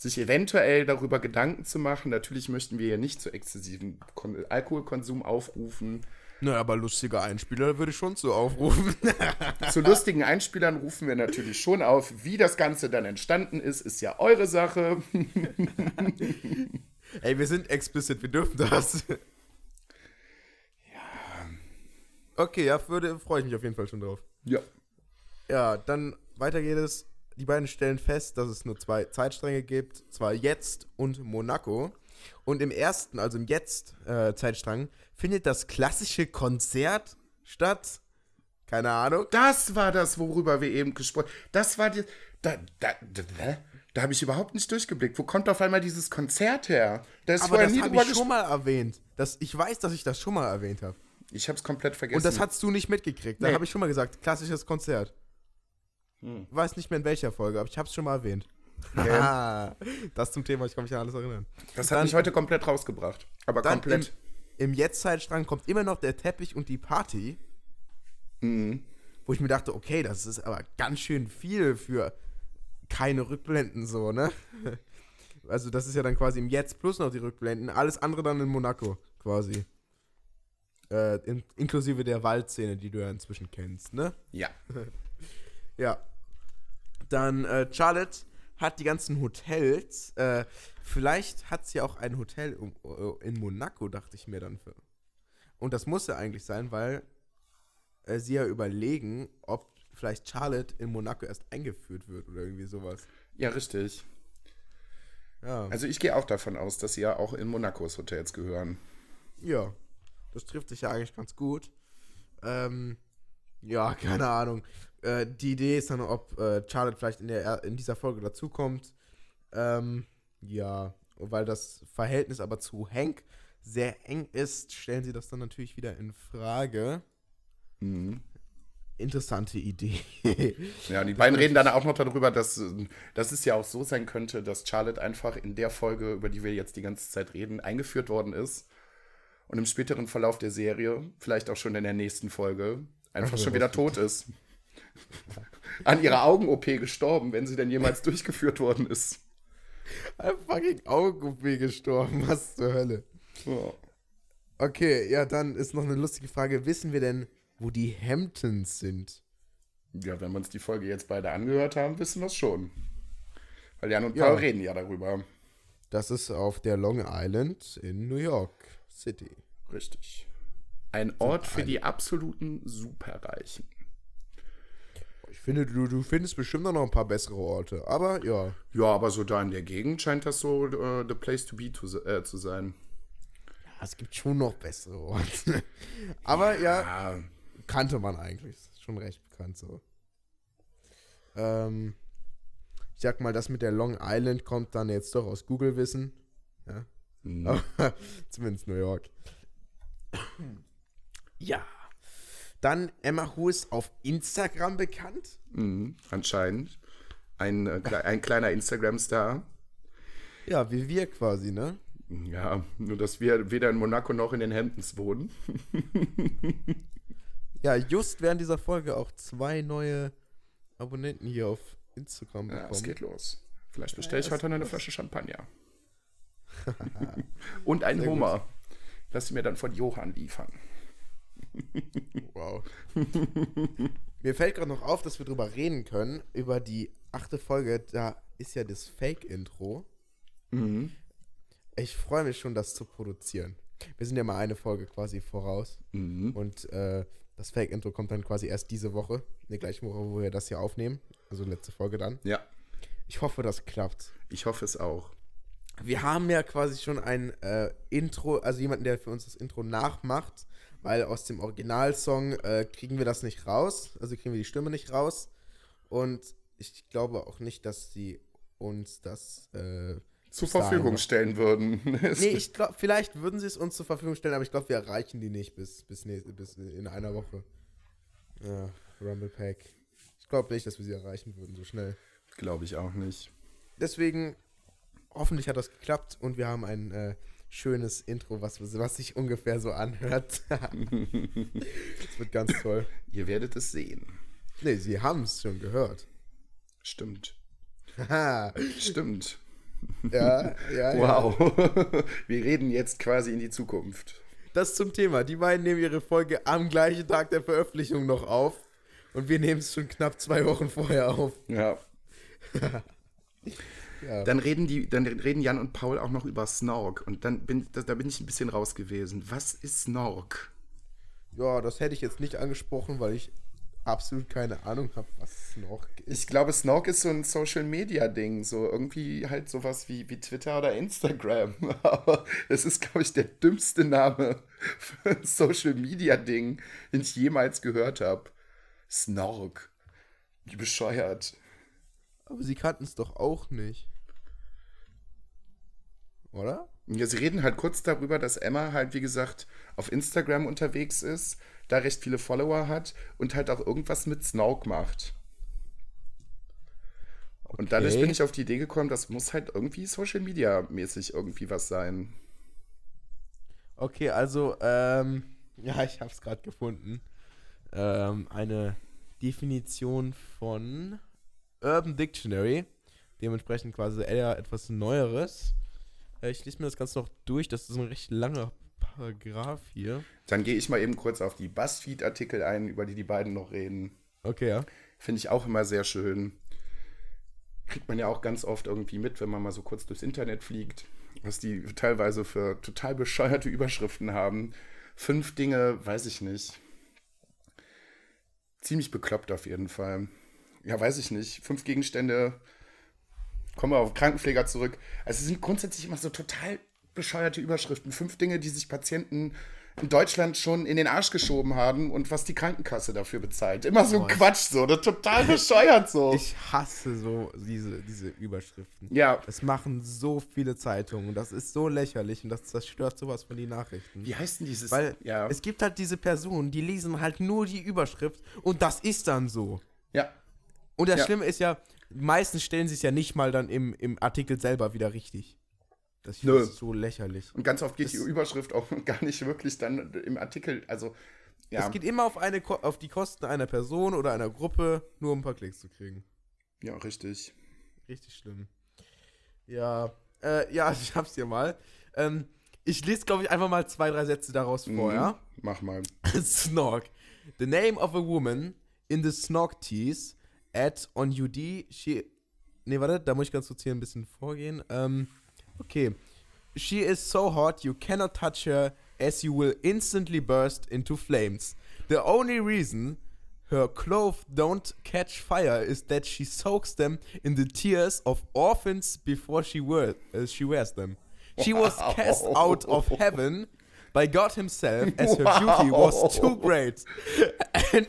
sich eventuell darüber Gedanken zu machen. Natürlich möchten wir ja nicht zu exzessiven Kon Alkoholkonsum aufrufen. Naja, aber lustiger Einspieler würde ich schon so aufrufen. Zu lustigen Einspielern rufen wir natürlich schon auf. Wie das Ganze dann entstanden ist, ist ja eure Sache. Ey, wir sind explicit, wir dürfen das. Ja. Okay, ja, würde, freue ich mich auf jeden Fall schon drauf. Ja. Ja, dann weiter geht es. Die beiden stellen fest, dass es nur zwei Zeitstränge gibt, zwar jetzt und Monaco. Und im ersten, also im Jetzt-Zeitstrang, findet das klassische Konzert statt. Keine Ahnung. Das war das, worüber wir eben gesprochen haben. Das war die. Da, da, da, da, da habe ich überhaupt nicht durchgeblickt. Wo kommt auf einmal dieses Konzert her? Da ist Aber vorher das nie habe drüber ich schon mal erwähnt. Das, ich weiß, dass ich das schon mal erwähnt habe. Ich habe es komplett vergessen. Und das hast du nicht mitgekriegt. Da Nee. habe ich schon mal gesagt, klassisches Konzert. Weiß nicht mehr in welcher Folge, aber ich habe es schon mal erwähnt. Ah, das zum Thema, ich kann mich an alles erinnern. das hat dann- mich heute komplett rausgebracht. Aber komplett. im, im Jetzt-Zeitstrang kommt immer noch der Teppich und die Party. Wo ich mir dachte, okay, das ist aber ganz schön viel für keine Rückblenden so, ne? Also das ist ja dann quasi im Jetzt plus noch die Rückblenden. Alles andere dann in Monaco quasi. Äh, in, inklusive der Waldszene, die du ja inzwischen kennst, ne? Ja. Ja. Dann äh, Charlotte hat die ganzen Hotels. Äh, vielleicht hat sie auch ein Hotel äh, in Monaco, dachte ich mir dann. Für. Und das muss ja eigentlich sein, weil äh, sie ja überlegen, ob vielleicht Charlotte in Monaco erst eingeführt wird oder irgendwie sowas. Ja, richtig. Ja. Also ich gehe auch davon aus, dass sie ja auch in Monacos Hotels gehören. Ja, das trifft sich ja eigentlich ganz gut. Ähm, ja, keine Ahnung. Äh, die Idee ist dann, ob äh, Charlotte vielleicht in, der, in dieser Folge dazukommt. Ähm, ja, weil das Verhältnis aber zu Hank sehr eng ist, stellen sie das dann natürlich wieder in Frage. Mhm. Interessante Idee. Ja, und die beiden reden dann auch noch darüber, dass, dass es ja auch so sein könnte, dass Charlotte einfach in der Folge, über die wir jetzt die ganze Zeit reden, eingeführt worden ist. Und im späteren Verlauf der Serie, vielleicht auch schon in der nächsten Folge, einfach Ach, schon wieder tot ist. An ihrer Augen-OP gestorben, wenn sie denn jemals durchgeführt worden ist. Ein fucking Augen-OP gestorben. Was zur Hölle? Ja. Okay, ja, dann ist noch eine lustige Frage. Wissen wir denn, wo die Hamptons sind? Ja, wenn wir uns die Folge jetzt beide angehört haben, wissen wir es schon. Weil Jan und Ja. Paul reden ja darüber. Das ist auf der Long Island in New York City. Richtig. Ein Ort für die absoluten Superreichen. Ich finde, du, du findest bestimmt noch ein paar bessere Orte. Aber ja, Ja, aber so da in der Gegend scheint das so äh, the place to be to, äh, zu sein. es gibt schon noch bessere Orte. Aber ja, Ah, kannte man eigentlich. Ist schon recht bekannt so. Ähm, Ich sag mal, das mit der Long Island kommt dann jetzt doch aus Google-Wissen. Ja. Mhm. Zumindest New York. Ja. Dann Emma Hu ist auf Instagram bekannt. Mhm. Anscheinend. Ein, äh, ein kleiner Instagram-Star. Ja, wie wir quasi, ne? Ja, nur dass wir weder in Monaco noch in den Hamptons wohnen. Ja, just während dieser Folge auch zwei neue Abonnenten hier auf Instagram Ja, bekommen. es geht los. Vielleicht bestelle ich Ja, heute noch eine Flasche Champagner. Und einen. Hummer. Lass sie mir dann von Johann liefern. Wow. Mir fällt gerade noch auf, dass wir drüber reden können, über die achte Folge. Da ist ja das Fake-Intro. Mhm. Ich freue mich schon, das zu produzieren. Wir sind ja mal eine Folge quasi voraus. Mhm. Und äh, das Fake-Intro kommt dann quasi erst diese Woche. In der gleichen Woche, wo wir das hier aufnehmen. Also letzte Folge dann. Ja, Ich hoffe, das klappt. ich hoffe es auch. Wir haben ja quasi schon ein äh, Intro, also jemanden, der für uns das Intro nachmacht, weil aus dem Originalsong äh, kriegen wir das nicht raus, also kriegen wir die Stimme nicht raus. Und ich glaube auch nicht, dass sie uns das. Äh, Zur Verfügung stellen würden. Nee, ich glaube, vielleicht würden sie es uns zur Verfügung stellen, aber ich glaube, wir erreichen die nicht bis, bis, nächste, bis in einer Woche. Ja, Rumble Pack. Ich glaube nicht, dass wir sie erreichen würden so schnell. Glaube ich auch nicht. Deswegen, hoffentlich hat das geklappt und wir haben ein äh, schönes Intro, was, was sich ungefähr so anhört. das wird ganz toll. Ihr werdet es sehen. Nee, sie haben es schon gehört. Stimmt. Stimmt. ja, ja, ja. Wow. Wir reden jetzt quasi in die Zukunft. Das zum Thema. Die beiden nehmen ihre Folge am gleichen Tag der Veröffentlichung noch auf. Und wir nehmen es schon knapp zwei Wochen vorher auf. Ja. Ja. Dann reden die, dann reden Jan und Paul auch noch über Snork. Und dann bin, da, da bin ich ein bisschen raus gewesen. Was ist Snork? ja, das hätte ich jetzt nicht angesprochen, weil ich absolut keine Ahnung habe, was es noch ist. Ich glaube, Snork ist so ein Social Media Ding, so irgendwie halt sowas wie, wie Twitter oder Instagram. Aber es ist, glaube ich, der dümmste Name für ein Social Media Ding, den ich jemals gehört habe. Snork. Wie bescheuert. Aber sie kannten es doch auch nicht. Oder? Ja, sie reden halt kurz darüber, dass Emma halt, wie gesagt, auf Instagram unterwegs ist, da recht viele Follower hat und halt auch irgendwas mit Snork macht. Und dadurch Okay. bin ich auf die Idee gekommen, das muss halt irgendwie Social Media mäßig irgendwie was sein. Okay, also, ähm, ja, ich habe es gerade gefunden. Ähm, eine Definition von Urban Dictionary. Dementsprechend quasi eher etwas Neueres. Äh, ich lese mir das Ganze noch durch. Das ist ein recht langer Paragraph hier. Dann gehe ich mal eben kurz auf die Buzzfeed-Artikel ein, über die die beiden noch reden. Okay, ja. Finde ich auch immer sehr schön. Kriegt man ja auch ganz oft irgendwie mit, wenn man mal so kurz durchs Internet fliegt, was die teilweise für total bescheuerte Überschriften haben. Fünf Dinge, weiß ich nicht. Ziemlich bekloppt auf jeden Fall. Ja, weiß ich nicht. Fünf Gegenstände. Kommen wir auf Krankenpfleger zurück. Also es sind grundsätzlich immer so total bescheuerte Überschriften. Fünf Dinge, die sich Patienten in Deutschland schon in den Arsch geschoben haben und was die Krankenkasse dafür bezahlt. Immer so ich- Quatsch so, das total bescheuert so. Ich hasse so diese, diese Überschriften. ja, Das machen so viele Zeitungen und das ist so lächerlich und das zerstört sowas von die Nachrichten. wie heißt denn dieses? Weil ja, es gibt halt diese Personen, die lesen halt nur die Überschrift und das ist dann so. ja, Und das Ja. Schlimme ist ja, meistens stellen sie es ja nicht mal dann im, im Artikel selber wieder richtig. Das Nö. ist so lächerlich. und ganz oft geht die Es- Überschrift auch gar nicht wirklich dann im Artikel, also ja, Es geht immer auf, eine, auf die Kosten einer Person oder einer Gruppe, nur um ein paar Klicks zu kriegen. ja, richtig. Richtig schlimm. Ja, äh, ja, ich hab's hier mal. Ähm, ich lese, glaube ich, einfach mal zwei, drei Sätze daraus vor, Mhm. ja? Mach mal. Snork. The name of a woman in the Snork teas at on UD. She. Nee, warte, da muss ich ganz kurz hier ein bisschen vorgehen. Ähm, okay. She is so hot you cannot touch her as you will instantly burst into flames. The only reason her clothes don't catch fire is that she soaks them in the tears of orphans before she, wear, uh, she wears them. She was cast out of heaven by God Himself as her beauty was too great. And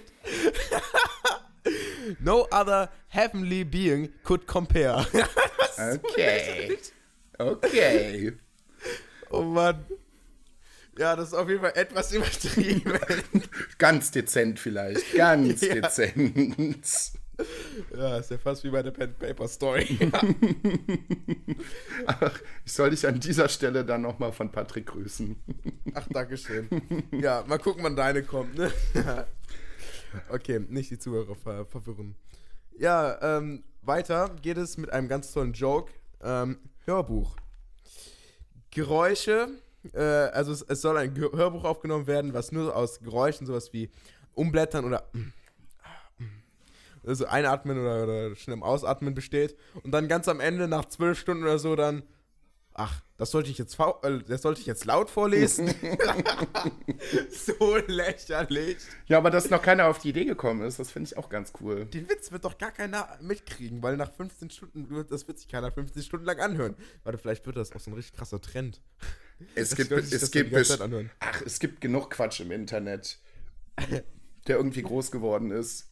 No other heavenly being could compare. Okay. Okay. oh Mann. Ja, das ist auf jeden Fall etwas übertrieben. Ganz dezent vielleicht. Ganz Ja. dezent. ja, ist ja fast wie bei der Pen Paper Story. Ach, ich soll dich an dieser Stelle dann nochmal von Patrick grüßen. Ach, Dankeschön. Ja, mal gucken, wann deine kommt, ne? okay, nicht die Zuhörer ver verwirren. Ja, ähm, weiter geht es mit einem ganz tollen Joke. Ähm, Hörbuch. Geräusche, äh, also es, es soll ein Ge Hörbuch aufgenommen werden, was nur aus Geräuschen, sowas wie Umblättern oder also einatmen oder, oder schnell Ausatmen besteht. Und dann ganz am Ende, nach zwölf Stunden oder so, dann, ach, das sollte ich jetzt, äh, das sollte ich jetzt laut vorlesen. so lächerlich. Ja, aber dass noch keiner auf die Idee gekommen ist, das finde ich auch ganz cool. Den Witz wird doch gar keiner mitkriegen, weil nach 15 Stunden, wird- das wird sich keiner 15 Stunden lang anhören. Warte, vielleicht wird das auch so ein richtig krasser Trend. Es gibt, sich es gibt, ach, es gibt genug Quatsch im Internet, der irgendwie groß geworden ist.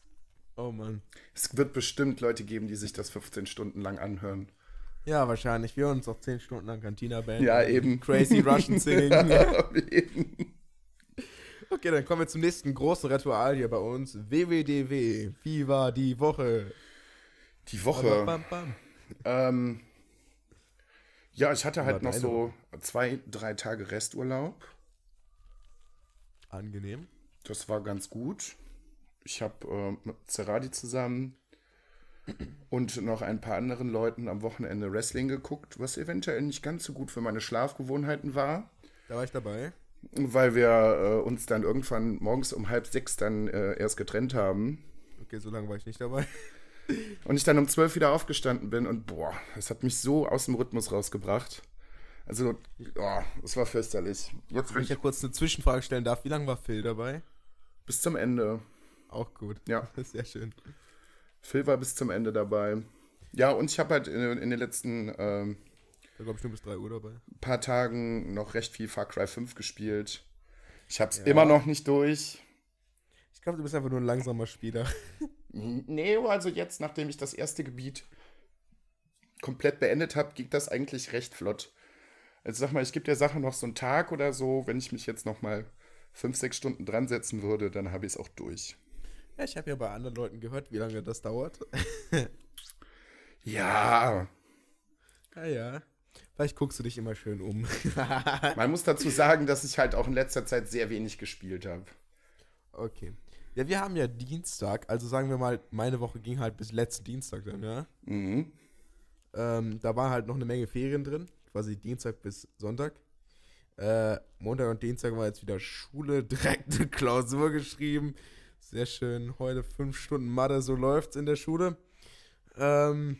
Oh Mann. Es wird bestimmt Leute geben, die sich das 15 Stunden lang anhören. Ja, wahrscheinlich. Wir hören uns auch 10 Stunden lang Cantina Band. Ja, eben. Crazy Russian Singing. Eben. Okay, dann kommen wir zum nächsten großen Ritual hier bei uns. WWDW. Wie war die Woche? Die Woche. Bam, bam. Ähm, ja, ich hatte halt noch so zwei, drei Tage Resturlaub. Angenehm. Das war ganz gut. Ich habe äh, mit Zeradi zusammen und noch ein paar anderen Leuten am Wochenende Wrestling geguckt, was eventuell nicht ganz so gut für meine Schlafgewohnheiten war, Da war ich dabei. weil wir äh, uns dann irgendwann morgens um halb sechs dann äh, erst getrennt haben. Okay, so lange war ich nicht dabei. Und ich dann um zwölf wieder aufgestanden bin und boah, das hat mich so aus dem Rhythmus rausgebracht. Also, oh, das war fürchterlich. Jetzt Wenn ich ja kurz eine Zwischenfrage stellen darf, wie lange war Phil dabei? bis zum Ende. Auch gut. Ja. Sehr schön. Phil war bis zum Ende dabei. Ja, und ich habe halt in, in den letzten ähm, Da glaube ich nur bis 3 Uhr dabei. paar Tagen noch recht viel Far Cry 5 gespielt. Ich habe es immer noch nicht durch. Ich glaube, du bist einfach nur ein langsamer Spieler. Nee, also jetzt, nachdem ich das erste Gebiet komplett beendet habe, ging das eigentlich recht flott. Also sag mal, ich gebe der Sache noch so einen Tag oder so. Wenn ich mich jetzt noch mal fünf, sechs Stunden dran setzen würde, dann habe ich es auch durch. Ja, ich habe ja bei anderen Leuten gehört, wie lange das dauert. Ja, Ja, ja. Vielleicht guckst du dich immer schön um. man muss dazu sagen, dass ich halt auch in letzter Zeit sehr wenig gespielt habe. okay. Ja, wir haben ja Dienstag, also sagen wir mal, meine Woche ging halt bis letzten Dienstag dann, ja. Mhm. Ähm, da war halt noch eine Menge Ferien drin, quasi Dienstag bis Sonntag. Äh, Montag und Dienstag war jetzt wieder Schule, direkt eine Klausur geschrieben. Sehr schön. Heute fünf Stunden Mathe, so läuft's in der Schule. Ähm,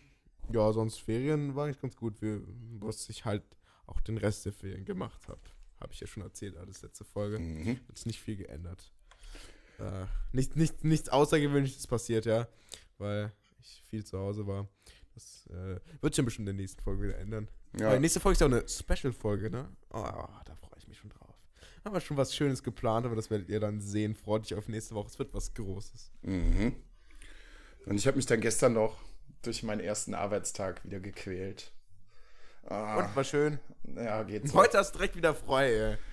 ja, sonst Ferien war eigentlich ganz gut, was ich halt auch den Rest der Ferien gemacht habe. Habe ich ja schon erzählt, alles letzte Folge. Mhm. Hat sich nicht viel geändert. Äh, nicht, nicht, nichts Außergewöhnliches passiert, ja, weil ich viel zu Hause war. Das äh, wird sich bestimmt in der nächsten Folge wieder ändern. Ja. Weil nächste Folge ist ja auch eine Special-Folge, ne? Oh, da freue ich mich schon drauf. Haben wir schon was Schönes geplant, aber das werdet ihr dann sehen. Freut euch auf nächste Woche. Es wird was Großes. Mhm. Und ich habe mich dann gestern noch durch meinen ersten Arbeitstag wieder gequält. Ah, Und war schön. ja, geht's. Heute hast du direkt wieder frei, ey.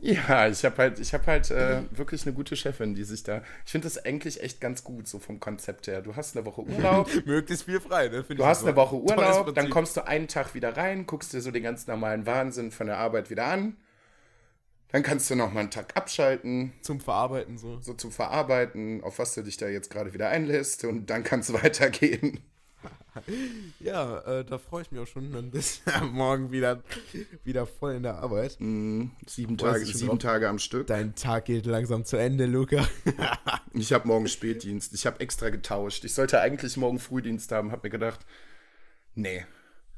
Ja, ich habe halt, ich hab halt äh, wirklich eine gute Chefin, die sich da. Ich finde das eigentlich echt ganz gut, so vom Konzept her. Du hast eine Woche Urlaub, Möglichst viel frei, ne? Find du hast eine Woche Urlaub, dann kommst du einen Tag wieder rein, guckst dir so den ganz normalen Wahnsinn von der Arbeit wieder an. Dann kannst du noch mal einen Tag abschalten, Zum Verarbeiten so. so zum Verarbeiten, auf was du dich da jetzt gerade wieder einlässt und dann kann es weitergehen. Ja, äh, da freue ich mich auch schon. Dann bist du morgen wieder, wieder voll in der Arbeit. Mhm. Sieben, Tage, sieben? Tage am Stück. Dein Tag geht langsam zu Ende, Luca. Ich habe morgen Spätdienst. Ich habe extra getauscht. Ich sollte eigentlich morgen Frühdienst haben, habe mir gedacht, nee,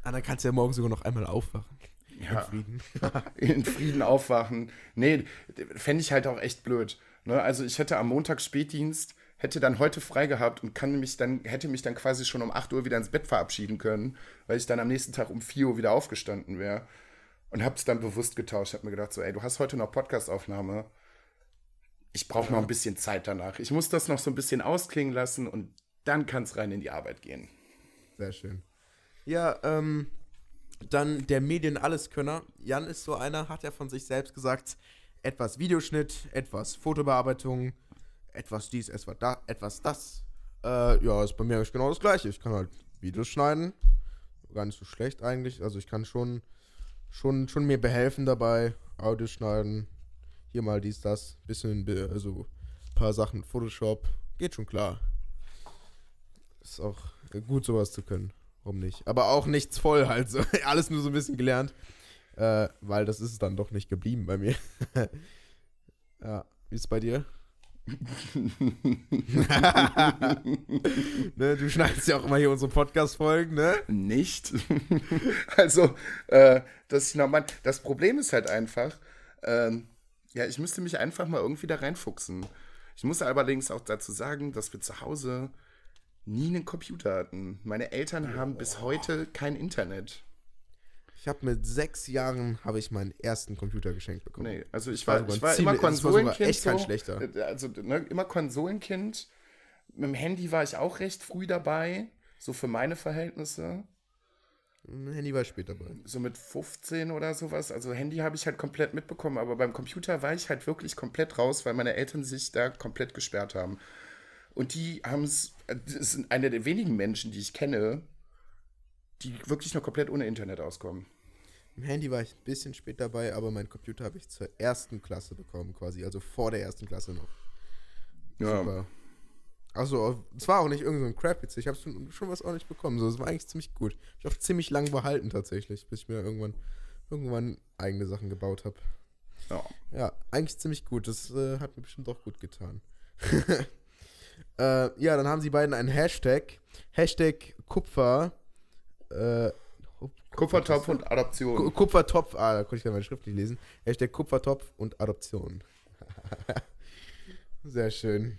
Ah, dann kannst du ja morgen sogar noch einmal aufwachen. Ja. In Frieden. in Frieden aufwachen. Nee, fände ich halt auch echt blöd. Ne? Also ich hätte am Montag Spätdienst, hätte dann heute frei gehabt und kann mich dann, hätte mich dann quasi schon um 8 Uhr wieder ins Bett verabschieden können, weil ich dann am nächsten Tag um 4 Uhr wieder aufgestanden wäre. Und habe es dann bewusst getauscht. Habe mir gedacht, so, ey, du hast heute noch Podcastaufnahme. Ich brauche noch ein bisschen Zeit danach. Ich muss das noch so ein bisschen ausklingen lassen und dann kann es rein in die Arbeit gehen. Sehr schön. Ja, ähm, dann der Medien-Alleskönner. Jan ist so einer, hat ja von sich selbst gesagt, etwas Videoschnitt, etwas Fotobearbeitung, etwas dies, etwas, da, etwas das. Äh, ja, ist bei mir eigentlich genau das gleiche. Ich kann halt Videos schneiden. Gar nicht so schlecht eigentlich. Also ich kann schon, schon, schon mir behelfen dabei. Audio schneiden. Hier mal dies, das. Bisschen, also ein paar Sachen. Photoshop. Geht schon klar. Ist auch gut, sowas zu können. Warum nicht? Aber auch nichts voll halt. So. Alles nur so ein bisschen gelernt. Äh, weil das ist dann doch nicht geblieben bei mir. ja, wie ist es bei dir? ne, du schneidest ja auch immer hier unsere Podcast-Folgen, ne? Nicht. also, äh, das ist normal. Das Problem ist halt einfach, ähm, ja, ich müsste mich einfach mal irgendwie da reinfuchsen. Ich muss allerdings auch dazu sagen, dass wir zu Hause nie einen Computer hatten. Meine Eltern haben bis heute kein Internet. Ich habe mit sechs Jahren habe ich meinen ersten Computer geschenkt bekommen. Nee, also ich war, war ich war immer Konsolenkind. echt kein so, schlechter. Also ne, immer Konsolenkind. Mit dem Handy war ich auch recht früh dabei, so für meine Verhältnisse. Handy war später dabei. So mit 15 oder sowas. Also Handy habe ich halt komplett mitbekommen, aber beim Computer war ich halt wirklich komplett raus, weil meine Eltern sich da komplett gesperrt haben. Und die haben es, das sind eine der wenigen Menschen, die ich kenne, die wirklich noch komplett ohne Internet auskommen. Im Handy war ich ein bisschen spät dabei, aber mein Computer habe ich zur ersten Klasse bekommen, quasi. Also vor der ersten Klasse noch. Ja. Super. Also, es war auch nicht irgendein so Crap jetzt. Ich habe schon, schon was auch nicht bekommen. So, es war eigentlich ziemlich gut. Ich habe ziemlich lang behalten tatsächlich, bis ich mir irgendwann, irgendwann eigene Sachen gebaut habe. Ja. Ja, eigentlich ziemlich gut. Das äh, hat mir bestimmt auch gut getan. äh, ja, dann haben sie beiden einen Hashtag. Hashtag Kupfer äh, Kupfertopf und Adoption. Kupfertopf, ah, da konnte ich ja meine Schrift nicht lesen. Hashtag Kupfertopf und Adoption. Sehr schön.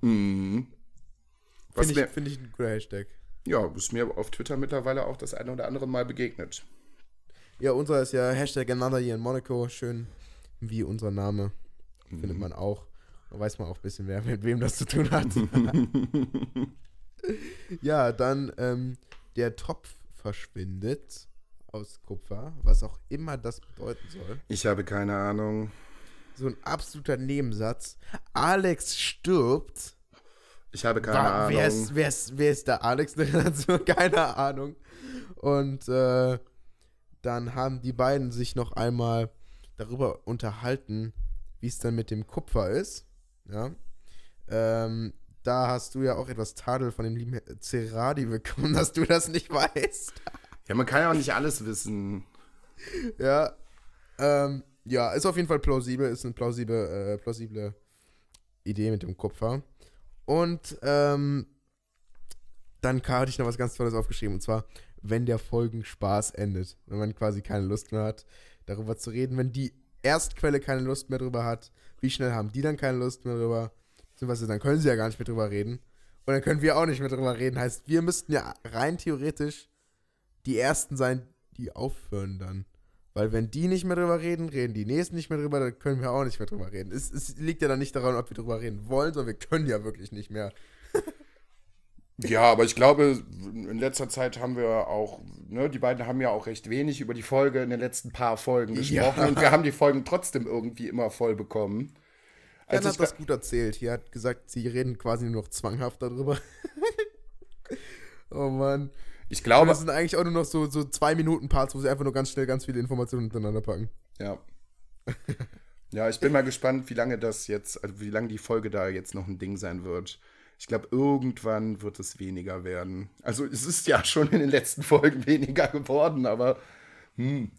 Mhm. Finde ich, find ich ein guter Hashtag. Ja, ist mir auf Twitter mittlerweile auch das eine oder andere Mal begegnet. Ja, unser ist ja Hashtag Another Year in Monaco. Schön wie unser Name. Mhm. Findet man auch. Weiß man auch ein bisschen mehr, mit wem das zu tun hat. ja, dann ähm, der Topf verschwindet aus Kupfer, was auch immer das bedeuten soll. Ich habe keine Ahnung. So ein absoluter Nebensatz. Alex stirbt. Ich habe keine War, Ahnung. Wer ist, wer, ist, wer ist der Alex? keine Ahnung. Und äh, dann haben die beiden sich noch einmal darüber unterhalten, wie es dann mit dem Kupfer ist. Ja. Ähm, da hast du ja auch etwas Tadel von dem lieben Ceradi bekommen, dass du das nicht weißt. Ja, man kann ja auch nicht alles wissen. Ja, ähm, ja, ist auf jeden Fall plausibel, ist eine plausible, äh, plausible Idee mit dem Kupfer. Und ähm, dann hatte ich noch was ganz Tolles aufgeschrieben, und zwar, wenn der Folgenspaß endet. Wenn man quasi keine Lust mehr hat, darüber zu reden. Wenn die Erstquelle keine Lust mehr drüber hat, wie schnell haben die dann keine Lust mehr drüber? Beziehungsweise dann können sie ja gar nicht mehr drüber reden. Und dann können wir auch nicht mehr drüber reden. Heißt, wir müssten ja rein theoretisch die Ersten sein, die aufhören dann. Weil wenn die nicht mehr drüber reden, reden die Nächsten nicht mehr drüber, dann können wir auch nicht mehr drüber reden. Es, es liegt ja dann nicht daran, ob wir drüber reden wollen, sondern wir können ja wirklich nicht mehr. Ja, aber ich glaube, in letzter Zeit haben wir auch, ne, die beiden haben ja auch recht wenig über die Folge in den letzten paar Folgen gesprochen ja. und wir haben die Folgen trotzdem irgendwie immer voll bekommen. Jan hat das gut erzählt. Hier hat gesagt, sie reden quasi nur noch zwanghaft darüber. oh Mann. Ich glaube. das sind eigentlich auch nur noch so, so zwei Minuten Parts, wo sie einfach nur ganz schnell ganz viele Informationen hintereinander packen. Ja. ja, ich bin mal gespannt, wie lange das jetzt, also wie lange die Folge da jetzt noch ein Ding sein wird. Ich glaube, irgendwann wird es weniger werden. Also es ist ja schon in den letzten Folgen weniger geworden, aber hm,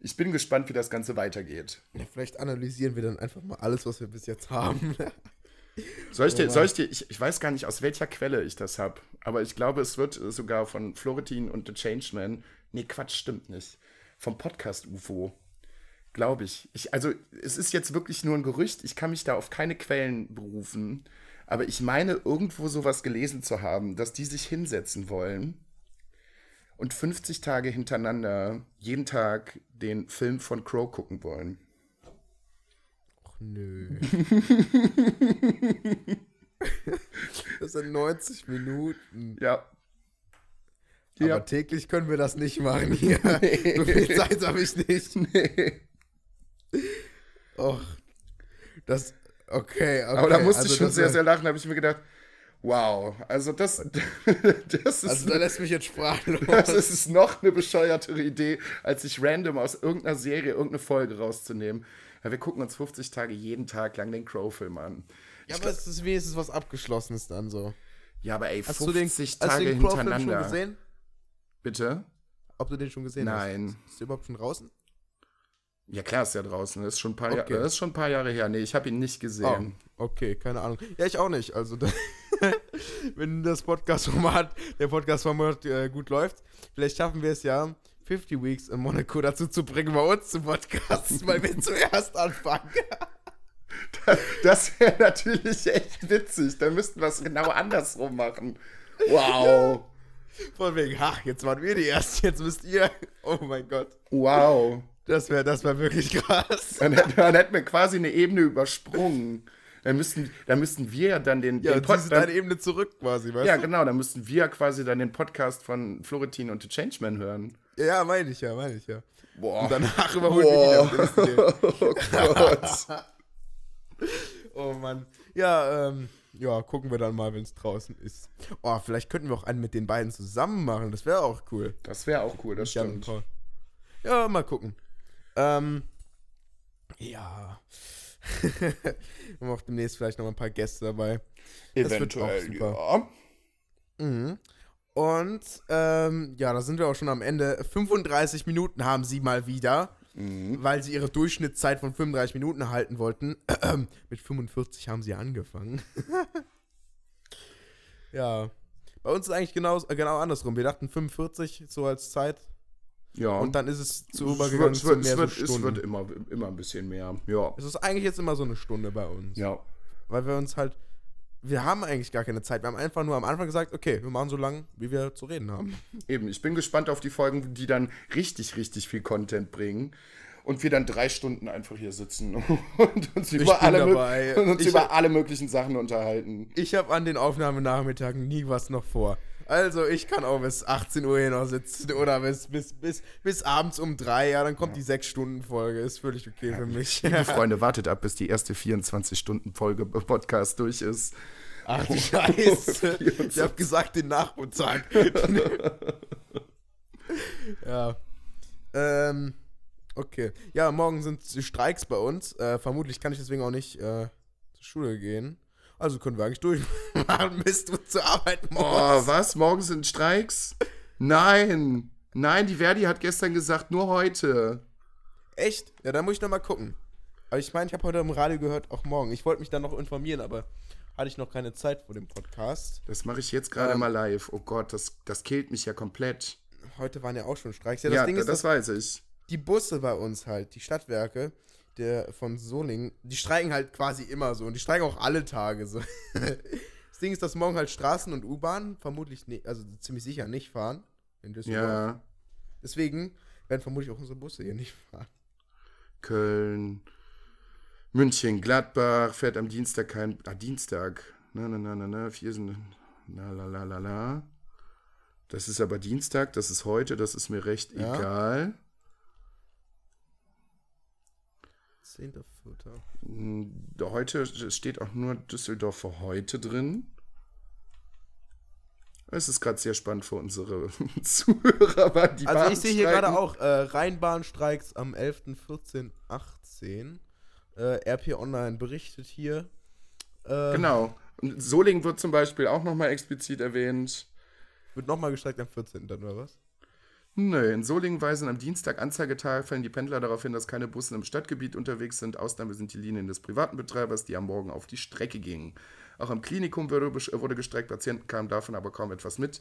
ich bin gespannt, wie das Ganze weitergeht. Ja, vielleicht analysieren wir dann einfach mal alles, was wir bis jetzt haben. soll ich dir, soll ich dir, ich, ich weiß gar nicht, aus welcher Quelle ich das habe, aber ich glaube, es wird sogar von Florentin und The Changeman. Nee, Quatsch, stimmt nicht. Vom Podcast UFO. Glaube ich. ich. Also, es ist jetzt wirklich nur ein Gerücht. Ich kann mich da auf keine Quellen berufen. Aber ich meine, irgendwo sowas gelesen zu haben, dass die sich hinsetzen wollen und 50 Tage hintereinander jeden Tag den Film von Crow gucken wollen. Och nö. das 18, 90 Minuten. Ja. Aber Ja. täglich können wir das nicht machen hier. Nee. So viel Zeit habe ich nicht. Nee. Och. Das. Okay, okay. Aber da musste also ich schon sehr, sehr lachen. Da habe ich mir gedacht, wow, also das, das ist. Also da lässt mich jetzt sprachlos. Das ist noch eine bescheuertere Idee, als sich random aus irgendeiner Serie irgendeine Folge rauszunehmen. Ja, wir gucken uns 50 Tage jeden Tag lang den Crow-Film an. ja, aber es ist wenigstens was Abgeschlossenes dann so. Ja, aber ey, Hast 50 du den, hast Tage du den Crow-Film schon hintereinander. gesehen? Bitte? Ob du den schon gesehen Nein. hast? Ist der überhaupt schon draußen? Ja, klar ist ja draußen. Das ist schon ein paar, Okay. Jahre, das ist schon ein paar Jahre her. Nee, ich habe ihn nicht gesehen. Oh, okay, keine Ahnung. Ja, ich auch nicht. Also, wenn das Podcast-Format, der Podcast-Format äh, gut läuft, vielleicht schaffen wir es ja, 50 Weeks in Monaco dazu zu bringen, bei uns zu podcasten, weil wir zuerst anfangen. Das wäre natürlich echt witzig. Da müssten wir es genau andersrum machen. Wow. Von wegen, ach, jetzt waren wir die Ersten, jetzt müsst ihr. Oh mein Gott. Wow. Das wäre das wär wirklich krass. Dann, hätten- dann hätten wir quasi eine Ebene übersprungen. Dann müssten, dann müssten wir dann den, Ja, den dann- eine Ebene zurück quasi, weißt Ja, du? genau, dann müssten wir quasi dann den Podcast von Florentin und The Changeman hören. Ja, meine ich ja, meine ich ja. Boah. Und danach überholen wir die oh Gott. Oh Mann. Ja, ähm, ja, gucken wir dann mal, wenn es draußen ist. Oh, vielleicht könnten wir auch einen mit den beiden zusammen machen. Das wäre auch cool. Das wäre auch cool, das stimmt. Ja, mal gucken. Ähm, ja. wir haben auch demnächst vielleicht noch ein paar Gäste dabei. Das wird auch Eventuell, super. ja. Mhm. Und ähm, ja, da sind wir auch schon am Ende. 35 Minuten haben sie mal wieder, Mhm. weil sie ihre Durchschnittszeit von 35 Minuten erhalten wollten. Mit 45 haben sie angefangen. ja. Bei uns ist eigentlich genau, äh, genau andersrum. Wir dachten 45 so als Zeit. Ja. Und dann ist es zu es übergegangen wird, es zu wird, mehr es wird, so es Stunden. wird immer, immer ein bisschen mehr. Ja. es ist eigentlich jetzt immer so eine Stunde bei uns. Ja. Weil wir uns halt. Wir haben eigentlich gar keine Zeit. Wir haben einfach nur am Anfang gesagt, okay, wir machen so lange, wie wir zu reden haben. Eben, ich bin gespannt auf die Folgen, die dann richtig, richtig viel Content bringen. Und wir dann drei Stunden einfach hier sitzen und uns, über alle, und uns Ich über alle möglichen Sachen unterhalten. Ich habe an den Aufnahmenachmittagen nie was noch vor. Also ich kann auch bis 18 Uhr hier noch sitzen oder bis, bis, bis, bis abends um drei. Ja, dann kommt die 6-Stunden-Folge. Ist völlig okay für mich. Liebe Freunde, wartet ab, bis die erste 24-Stunden-Folge Podcast durch ist. Ach du Scheiße. Ich habe gesagt, den Nachmittag. ja. Ähm, okay. Ja, morgen sind Streiks bei uns. Äh, vermutlich kann ich deswegen auch nicht äh, zur Schule gehen. Also können wir eigentlich durchmachen, bis du zur Arbeit Oh, musst. was? Morgen sind Streiks? Nein. Nein, die Verdi hat gestern gesagt, nur heute. Echt? Ja, dann muss ich noch mal gucken. Aber ich meine, ich habe heute im Radio gehört, auch morgen. Ich wollte mich dann noch informieren, aber hatte ich noch keine Zeit vor dem Podcast. Das mache ich jetzt gerade Ähm. mal live. Oh Gott, das, das killt mich ja komplett. Heute waren ja auch schon Streiks. Ja, das Ja, Ding das, ist, dass weiß ich. die Busse bei uns halt, die Stadtwerke, der von Solingen, die streiken halt quasi immer so und die streiken auch alle Tage so. das Ding ist, dass morgen halt Straßen und U-Bahn vermutlich, ne, also ziemlich sicher nicht fahren in Düsseldorf. Ja, Deswegen werden vermutlich auch unsere Busse hier nicht fahren. Köln, München, Gladbach, fährt am Dienstag kein. Ah, Dienstag. Na, na, na, na, na, vier sind. Na, la, la, la, la. Das ist aber Dienstag, das ist heute, das ist mir recht Ja. egal. 10.4. Hm, Heute steht auch nur Düsseldorf für heute drin. Es ist gerade sehr spannend für unsere Zuhörer, weil die Also Bahn ich sehe hier gerade auch äh, Rheinbahnstreiks am 11., 14., 18. Äh, RP Online berichtet hier. Äh, Genau. Und Solingen wird zum Beispiel auch nochmal explizit erwähnt. Wird nochmal gestreikt am 14. dann, oder was? Nö, in Solingen weisen am Dienstag Anzeigetafeln die Pendler darauf hin, dass keine Busse im Stadtgebiet unterwegs sind. Ausnahme sind die Linien des privaten Betreibers, die am Morgen auf die Strecke gingen. Auch am Klinikum wurde, gestreikt, Patienten kamen davon aber kaum etwas mit.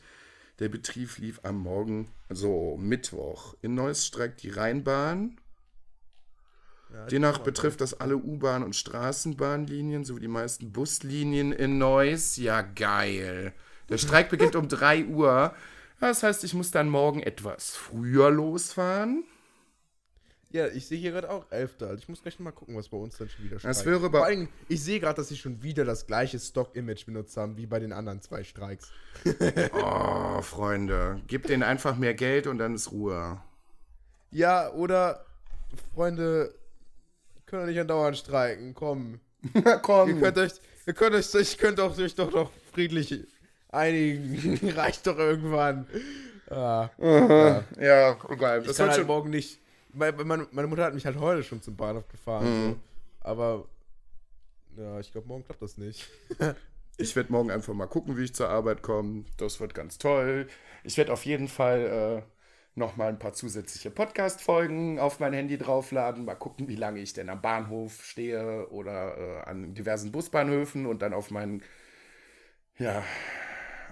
Der Betrieb lief am Morgen, also Mittwoch. In Neuss streikt die Rheinbahn. Ja, Demnach betrifft das alle U-Bahn- und Straßenbahnlinien sowie die meisten Buslinien in Neuss. Ja, geil. Der Streik beginnt um 3 Uhr. Das heißt, ich muss dann morgen etwas früher losfahren. Ja, ich sehe hier gerade auch 11. Also ich muss gleich noch mal gucken, was bei uns dann schon wieder Das streikt. wäre Vor bei- allem, ich sehe gerade, dass sie schon wieder das gleiche Stock-Image benutzt haben, wie bei den anderen zwei Streiks. Oh, Freunde, gebt denen einfach mehr Geld und dann ist Ruhe. Ja, oder, Freunde, können doch nicht andauernd streiken, komm. Komm. Ihr könnt euch, ihr könnt euch, ich könnt auch, euch doch noch friedlich einigen. Reicht doch irgendwann. Ah, ja. Ja. Ich Das kann wird halt schon. morgen nicht. Meine, meine, Mutter hat mich halt heute schon zum Bahnhof gefahren. Mhm. So. Aber ja, ich glaube, morgen klappt das nicht. Ich werde morgen einfach mal gucken, wie ich zur Arbeit komme. Das wird ganz toll. Ich werde auf jeden Fall äh, noch mal ein paar zusätzliche Podcast-Folgen auf mein Handy draufladen. Mal gucken, wie lange ich denn am Bahnhof stehe oder äh, an diversen Busbahnhöfen und dann auf meinen, ja,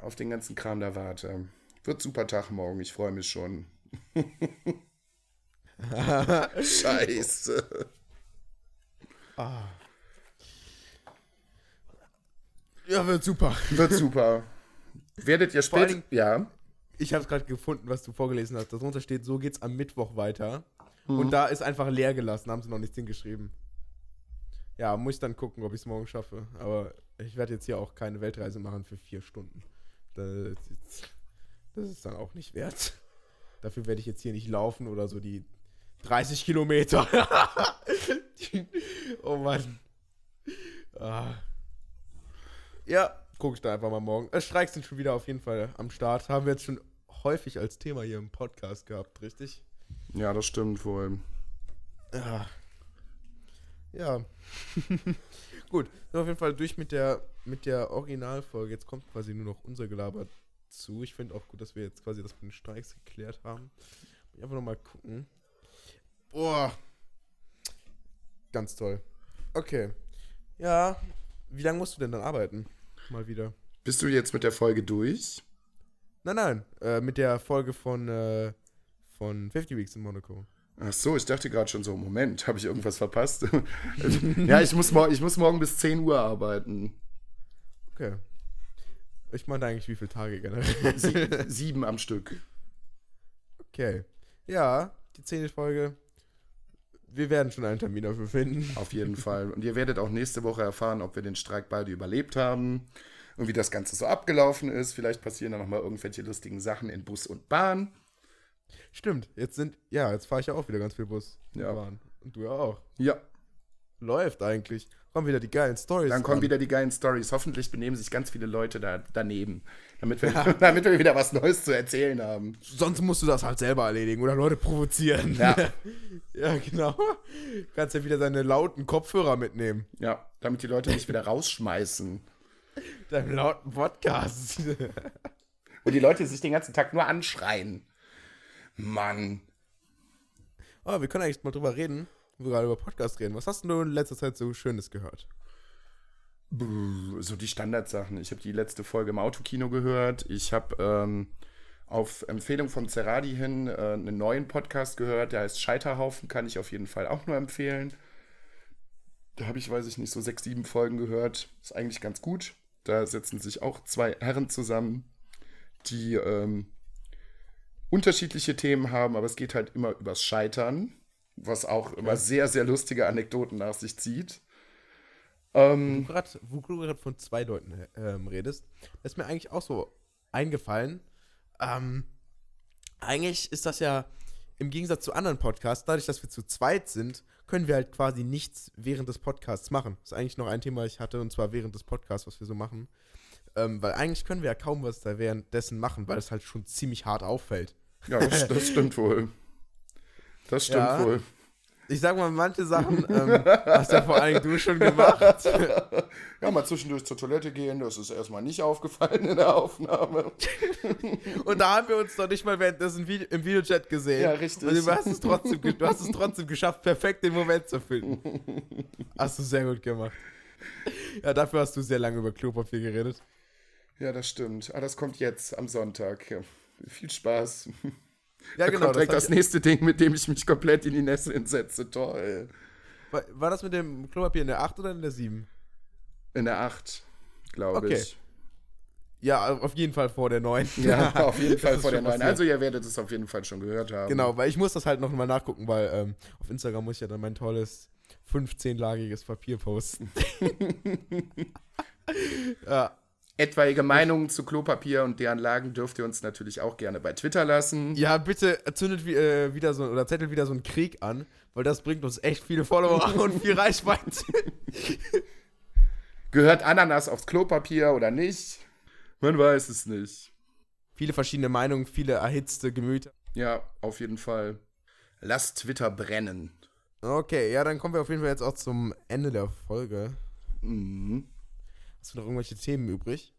auf den ganzen Kram da warte. Wird super Tag morgen. Ich freue mich schon. Scheiße. Ja, wird super. Wird super. Werdet ihr später. Ja. Ich habe es gerade gefunden, was du vorgelesen hast. Darunter steht, so geht's am Mittwoch weiter. Mhm. Und da ist einfach leer gelassen, haben sie noch nichts hingeschrieben. Ja, muss ich dann gucken, ob ich es morgen schaffe. Aber ich werde jetzt hier auch keine Weltreise machen für vier Stunden. Das, ist dann auch nicht wert. Dafür werde ich jetzt hier nicht laufen oder so die 30 Kilometer. Oh Mann. Ah. Ja, gucke ich da einfach mal morgen. Äh, Streiks sind schon wieder auf jeden Fall am Start. Haben wir jetzt schon häufig als Thema hier im Podcast gehabt, richtig? Ja, das stimmt wohl. Ja. Ja. Gut, sind auf jeden Fall durch mit der, mit der Originalfolge. Jetzt kommt quasi nur noch unser Gelaber zu. Ich finde auch gut, dass wir jetzt quasi das mit den Streiks geklärt haben. Ich einfach nochmal gucken. Boah. Ganz toll. Okay. Ja. Wie lange musst du denn dann arbeiten? Mal wieder. Bist du jetzt mit der Folge durch? Nein, nein. Äh, mit der Folge von, äh, von 50 Weeks in Monaco. Ach so, ich dachte gerade schon so, Moment, habe ich irgendwas verpasst? ja, ich muss, ich muss morgen bis 10 Uhr arbeiten. Okay. Ich meine eigentlich, wie viele Tage generell? Sie sieben am Stück. Okay. Ja, die zehnte Folge. Wir werden schon einen Termin dafür finden. Auf jeden Fall. Und ihr werdet auch nächste Woche erfahren, ob wir den Streik beide überlebt haben und wie das Ganze so abgelaufen ist. Vielleicht passieren da nochmal irgendwelche lustigen Sachen in Bus und Bahn. Stimmt, jetzt sind, ja, jetzt fahre ich ja auch wieder ganz viel Bus. Ja. Bahn. Und du ja auch. Ja, Läuft eigentlich. Kommen wieder die geilen Stories. dann kommen ran. wieder die geilen Stories. Hoffentlich benehmen sich ganz viele Leute da daneben, damit wir, damit wir wieder was Neues zu erzählen haben. Sonst musst du das halt selber erledigen oder Leute provozieren. Ja. ja, genau. Kannst ja wieder deine lauten Kopfhörer mitnehmen. Ja, damit die Leute nicht wieder rausschmeißen. Deinen lauten Podcast. Und die Leute sich den ganzen Tag nur anschreien. Mann. oh, wir können eigentlich mal drüber reden, wo wir gerade über Podcast reden. Was hast du in letzter Zeit so Schönes gehört? So die Standardsachen. Ich habe die letzte Folge im Autokino gehört. Ich habe ähm, auf Empfehlung von Zeradi hin äh, einen neuen Podcast gehört, der heißt Scheiterhaufen, kann ich auf jeden Fall auch nur empfehlen. Da habe ich, weiß ich nicht, so sechs, sieben Folgen gehört. Ist eigentlich ganz gut. Da setzen sich auch zwei Herren zusammen, die ähm, unterschiedliche Themen haben, aber es geht halt immer übers Scheitern, was auch immer sehr, sehr lustige Anekdoten nach sich zieht. Ähm, grad, wo du gerade von zwei Leuten ähm, redest, ist mir eigentlich auch so eingefallen. Ähm, eigentlich ist das ja im Gegensatz zu anderen Podcasts, dadurch, dass wir zu zweit sind, können wir halt quasi nichts während des Podcasts machen. Das ist eigentlich noch ein Thema, ich hatte, und zwar während des Podcasts, was wir so machen. Ähm, weil eigentlich können wir ja kaum was da währenddessen machen, weil es halt schon ziemlich hart auffällt. Ja, das, das stimmt wohl. Das stimmt Ja. wohl. Ich sag mal, manche Sachen ähm, hast ja vor allem du schon gemacht. Ja, mal zwischendurch zur Toilette gehen, das ist erstmal nicht aufgefallen in der Aufnahme. Und da haben wir uns doch nicht mal währenddessen im Videochat gesehen. Ja, richtig. Und du hast, es trotzdem, du hast es trotzdem geschafft, perfekt den Moment zu finden. Hast du sehr gut gemacht. Ja, dafür hast du sehr lange über Klopapier geredet. Ja, das stimmt. Ah, das kommt jetzt am Sonntag. Ja, viel Spaß. Ja, da genau. kommt direkt das, ich- nächste Ding, mit dem ich mich komplett in die Nässe entsetze. Toll. war, war das mit dem Klopapier in der 8 oder in der 7? In der 8, glaube Okay. ich. Ja, auf jeden Fall vor der neuen. Ja, auf jeden Fall vor der schon neuen. passiert. Also ihr werdet es auf jeden Fall schon gehört haben. Genau, weil ich muss das halt noch mal nachgucken, weil ähm, auf Instagram muss ich ja dann mein tolles 15-lagiges Papier posten. ja, Etwaige Meinungen zu Klopapier und deren Lagen dürft ihr uns natürlich auch gerne bei Twitter lassen. ja, bitte zündet äh, wieder so oder zettelt wieder so einen Krieg an, weil das bringt uns echt viele Follower und viel Reichweite. Gehört Ananas aufs Klopapier oder nicht? Man weiß es nicht. viele verschiedene Meinungen, viele erhitzte Gemüter. Ja, auf jeden Fall. Lasst Twitter brennen. Okay, ja, dann kommen wir auf jeden Fall jetzt auch zum Ende der Folge. Mhm. Hast du noch irgendwelche Themen übrig?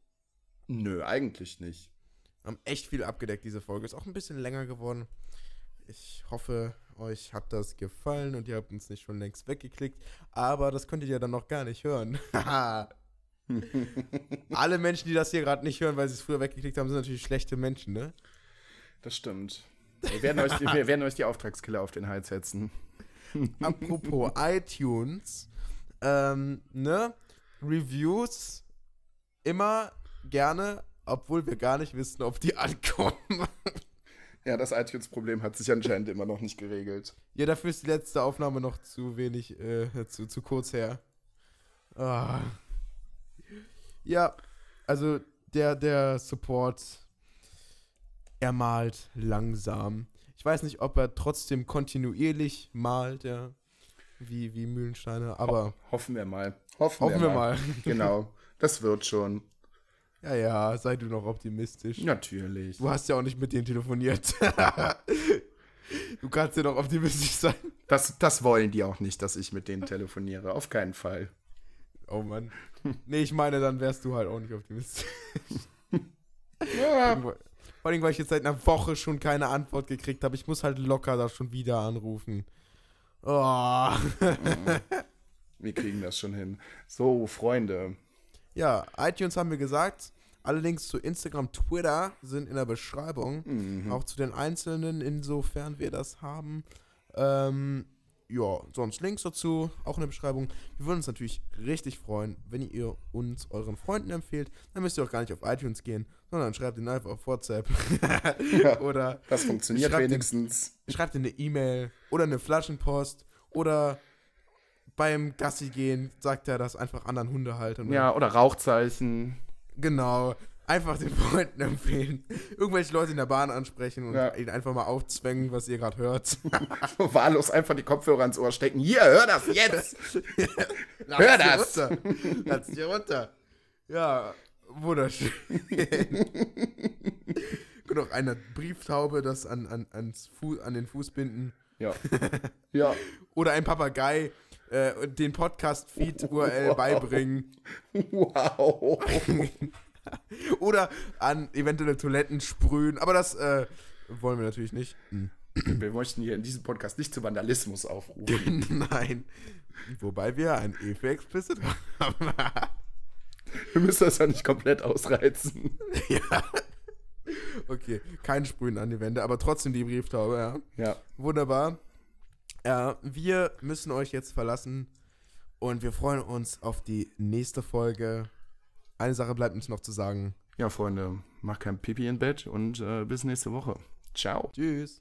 Nö, eigentlich nicht. haben echt viel abgedeckt, diese Folge. Ist auch ein bisschen länger geworden. Ich hoffe, euch hat das gefallen und ihr habt uns nicht schon längst weggeklickt. Aber das könnt ihr ja dann noch gar nicht hören. Alle Menschen, die das hier gerade nicht hören, weil sie es früher weggeklickt haben, sind natürlich schlechte Menschen, ne? Das stimmt. Wir werden euch, wir werden euch die Auftragskiller auf den Hals setzen. Apropos iTunes, ähm, ne? Reviews immer gerne, obwohl wir gar nicht wissen, ob die ankommen. Ja, das iTunes-Problem hat sich anscheinend immer noch nicht geregelt. Ja, dafür ist die letzte Aufnahme noch zu wenig, äh, zu, zu kurz her. Ah. Ja, also der, der Support, er malt langsam. Ich weiß nicht, ob er trotzdem kontinuierlich malt, ja, wie, wie Mühlensteine, aber Hoffen wir mal. Hoffen, hoffen wir mal. Genau, das wird schon. Ja, ja, sei du noch optimistisch. Natürlich. Du hast ja auch nicht mit denen telefoniert. du kannst ja noch optimistisch sein. Das, das wollen die auch nicht, dass ich mit denen telefoniere. Auf keinen Fall. Oh Mann. Nee, ich meine, dann wärst du halt auch nicht optimistisch. Ja, Vor allem, weil ich jetzt seit einer Woche schon keine Antwort gekriegt habe. Ich muss halt locker da schon wieder anrufen. Oh. wir kriegen das schon hin. So, Freunde. Ja, iTunes haben wir gesagt. Alle Links zu Instagram, Twitter sind in der Beschreibung. Mhm. Auch zu den Einzelnen, insofern wir das haben. Ähm, ja, sonst Links dazu, auch in der Beschreibung. Wir würden uns natürlich richtig freuen, wenn ihr uns euren Freunden empfehlt. Dann müsst ihr auch gar nicht auf iTunes gehen, sondern schreibt ihn einfach auf WhatsApp. oder Das funktioniert Schreibt den- wenigstens. schreibt ihr eine E-Mail oder eine Flaschenpost oder beim Gassi gehen sagt er das einfach anderen Hundehaltern. Ja, oder Rauchzeichen. Genau. Einfach den Freunden empfehlen. Irgendwelche Leute in der Bahn ansprechen und Ja. ihnen einfach mal aufzwängen, was ihr gerade hört. Wahllos einfach die Kopfhörer ans Ohr stecken. Hier, hör das jetzt! Hör das! Runter. Lass sie runter. Ja, wunderschön. Könnte auch eine Brieftaube das an, an, ans Fu an den Fuß binden. Ja. Ja. Oder ein Papagei äh, den Podcast-Feed-URL Wow. beibringen. Wow. Oder an eventuelle Toiletten sprühen. Aber das äh, wollen wir natürlich nicht. Wir möchten hier in diesem Podcast nicht zu Vandalismus aufrufen. Nein. Wobei wir ein E für explicit haben. Wir müssen das ja nicht komplett ausreizen. ja. Okay, kein Sprühen an die Wände, aber trotzdem die Brieftaube, ja. Ja. Wunderbar. Ja, wir müssen euch jetzt verlassen und wir freuen uns auf die nächste Folge. Eine Sache bleibt uns noch zu sagen. Ja, Freunde, macht kein Pipi im Bett und äh, bis nächste Woche. Ciao. Tschüss.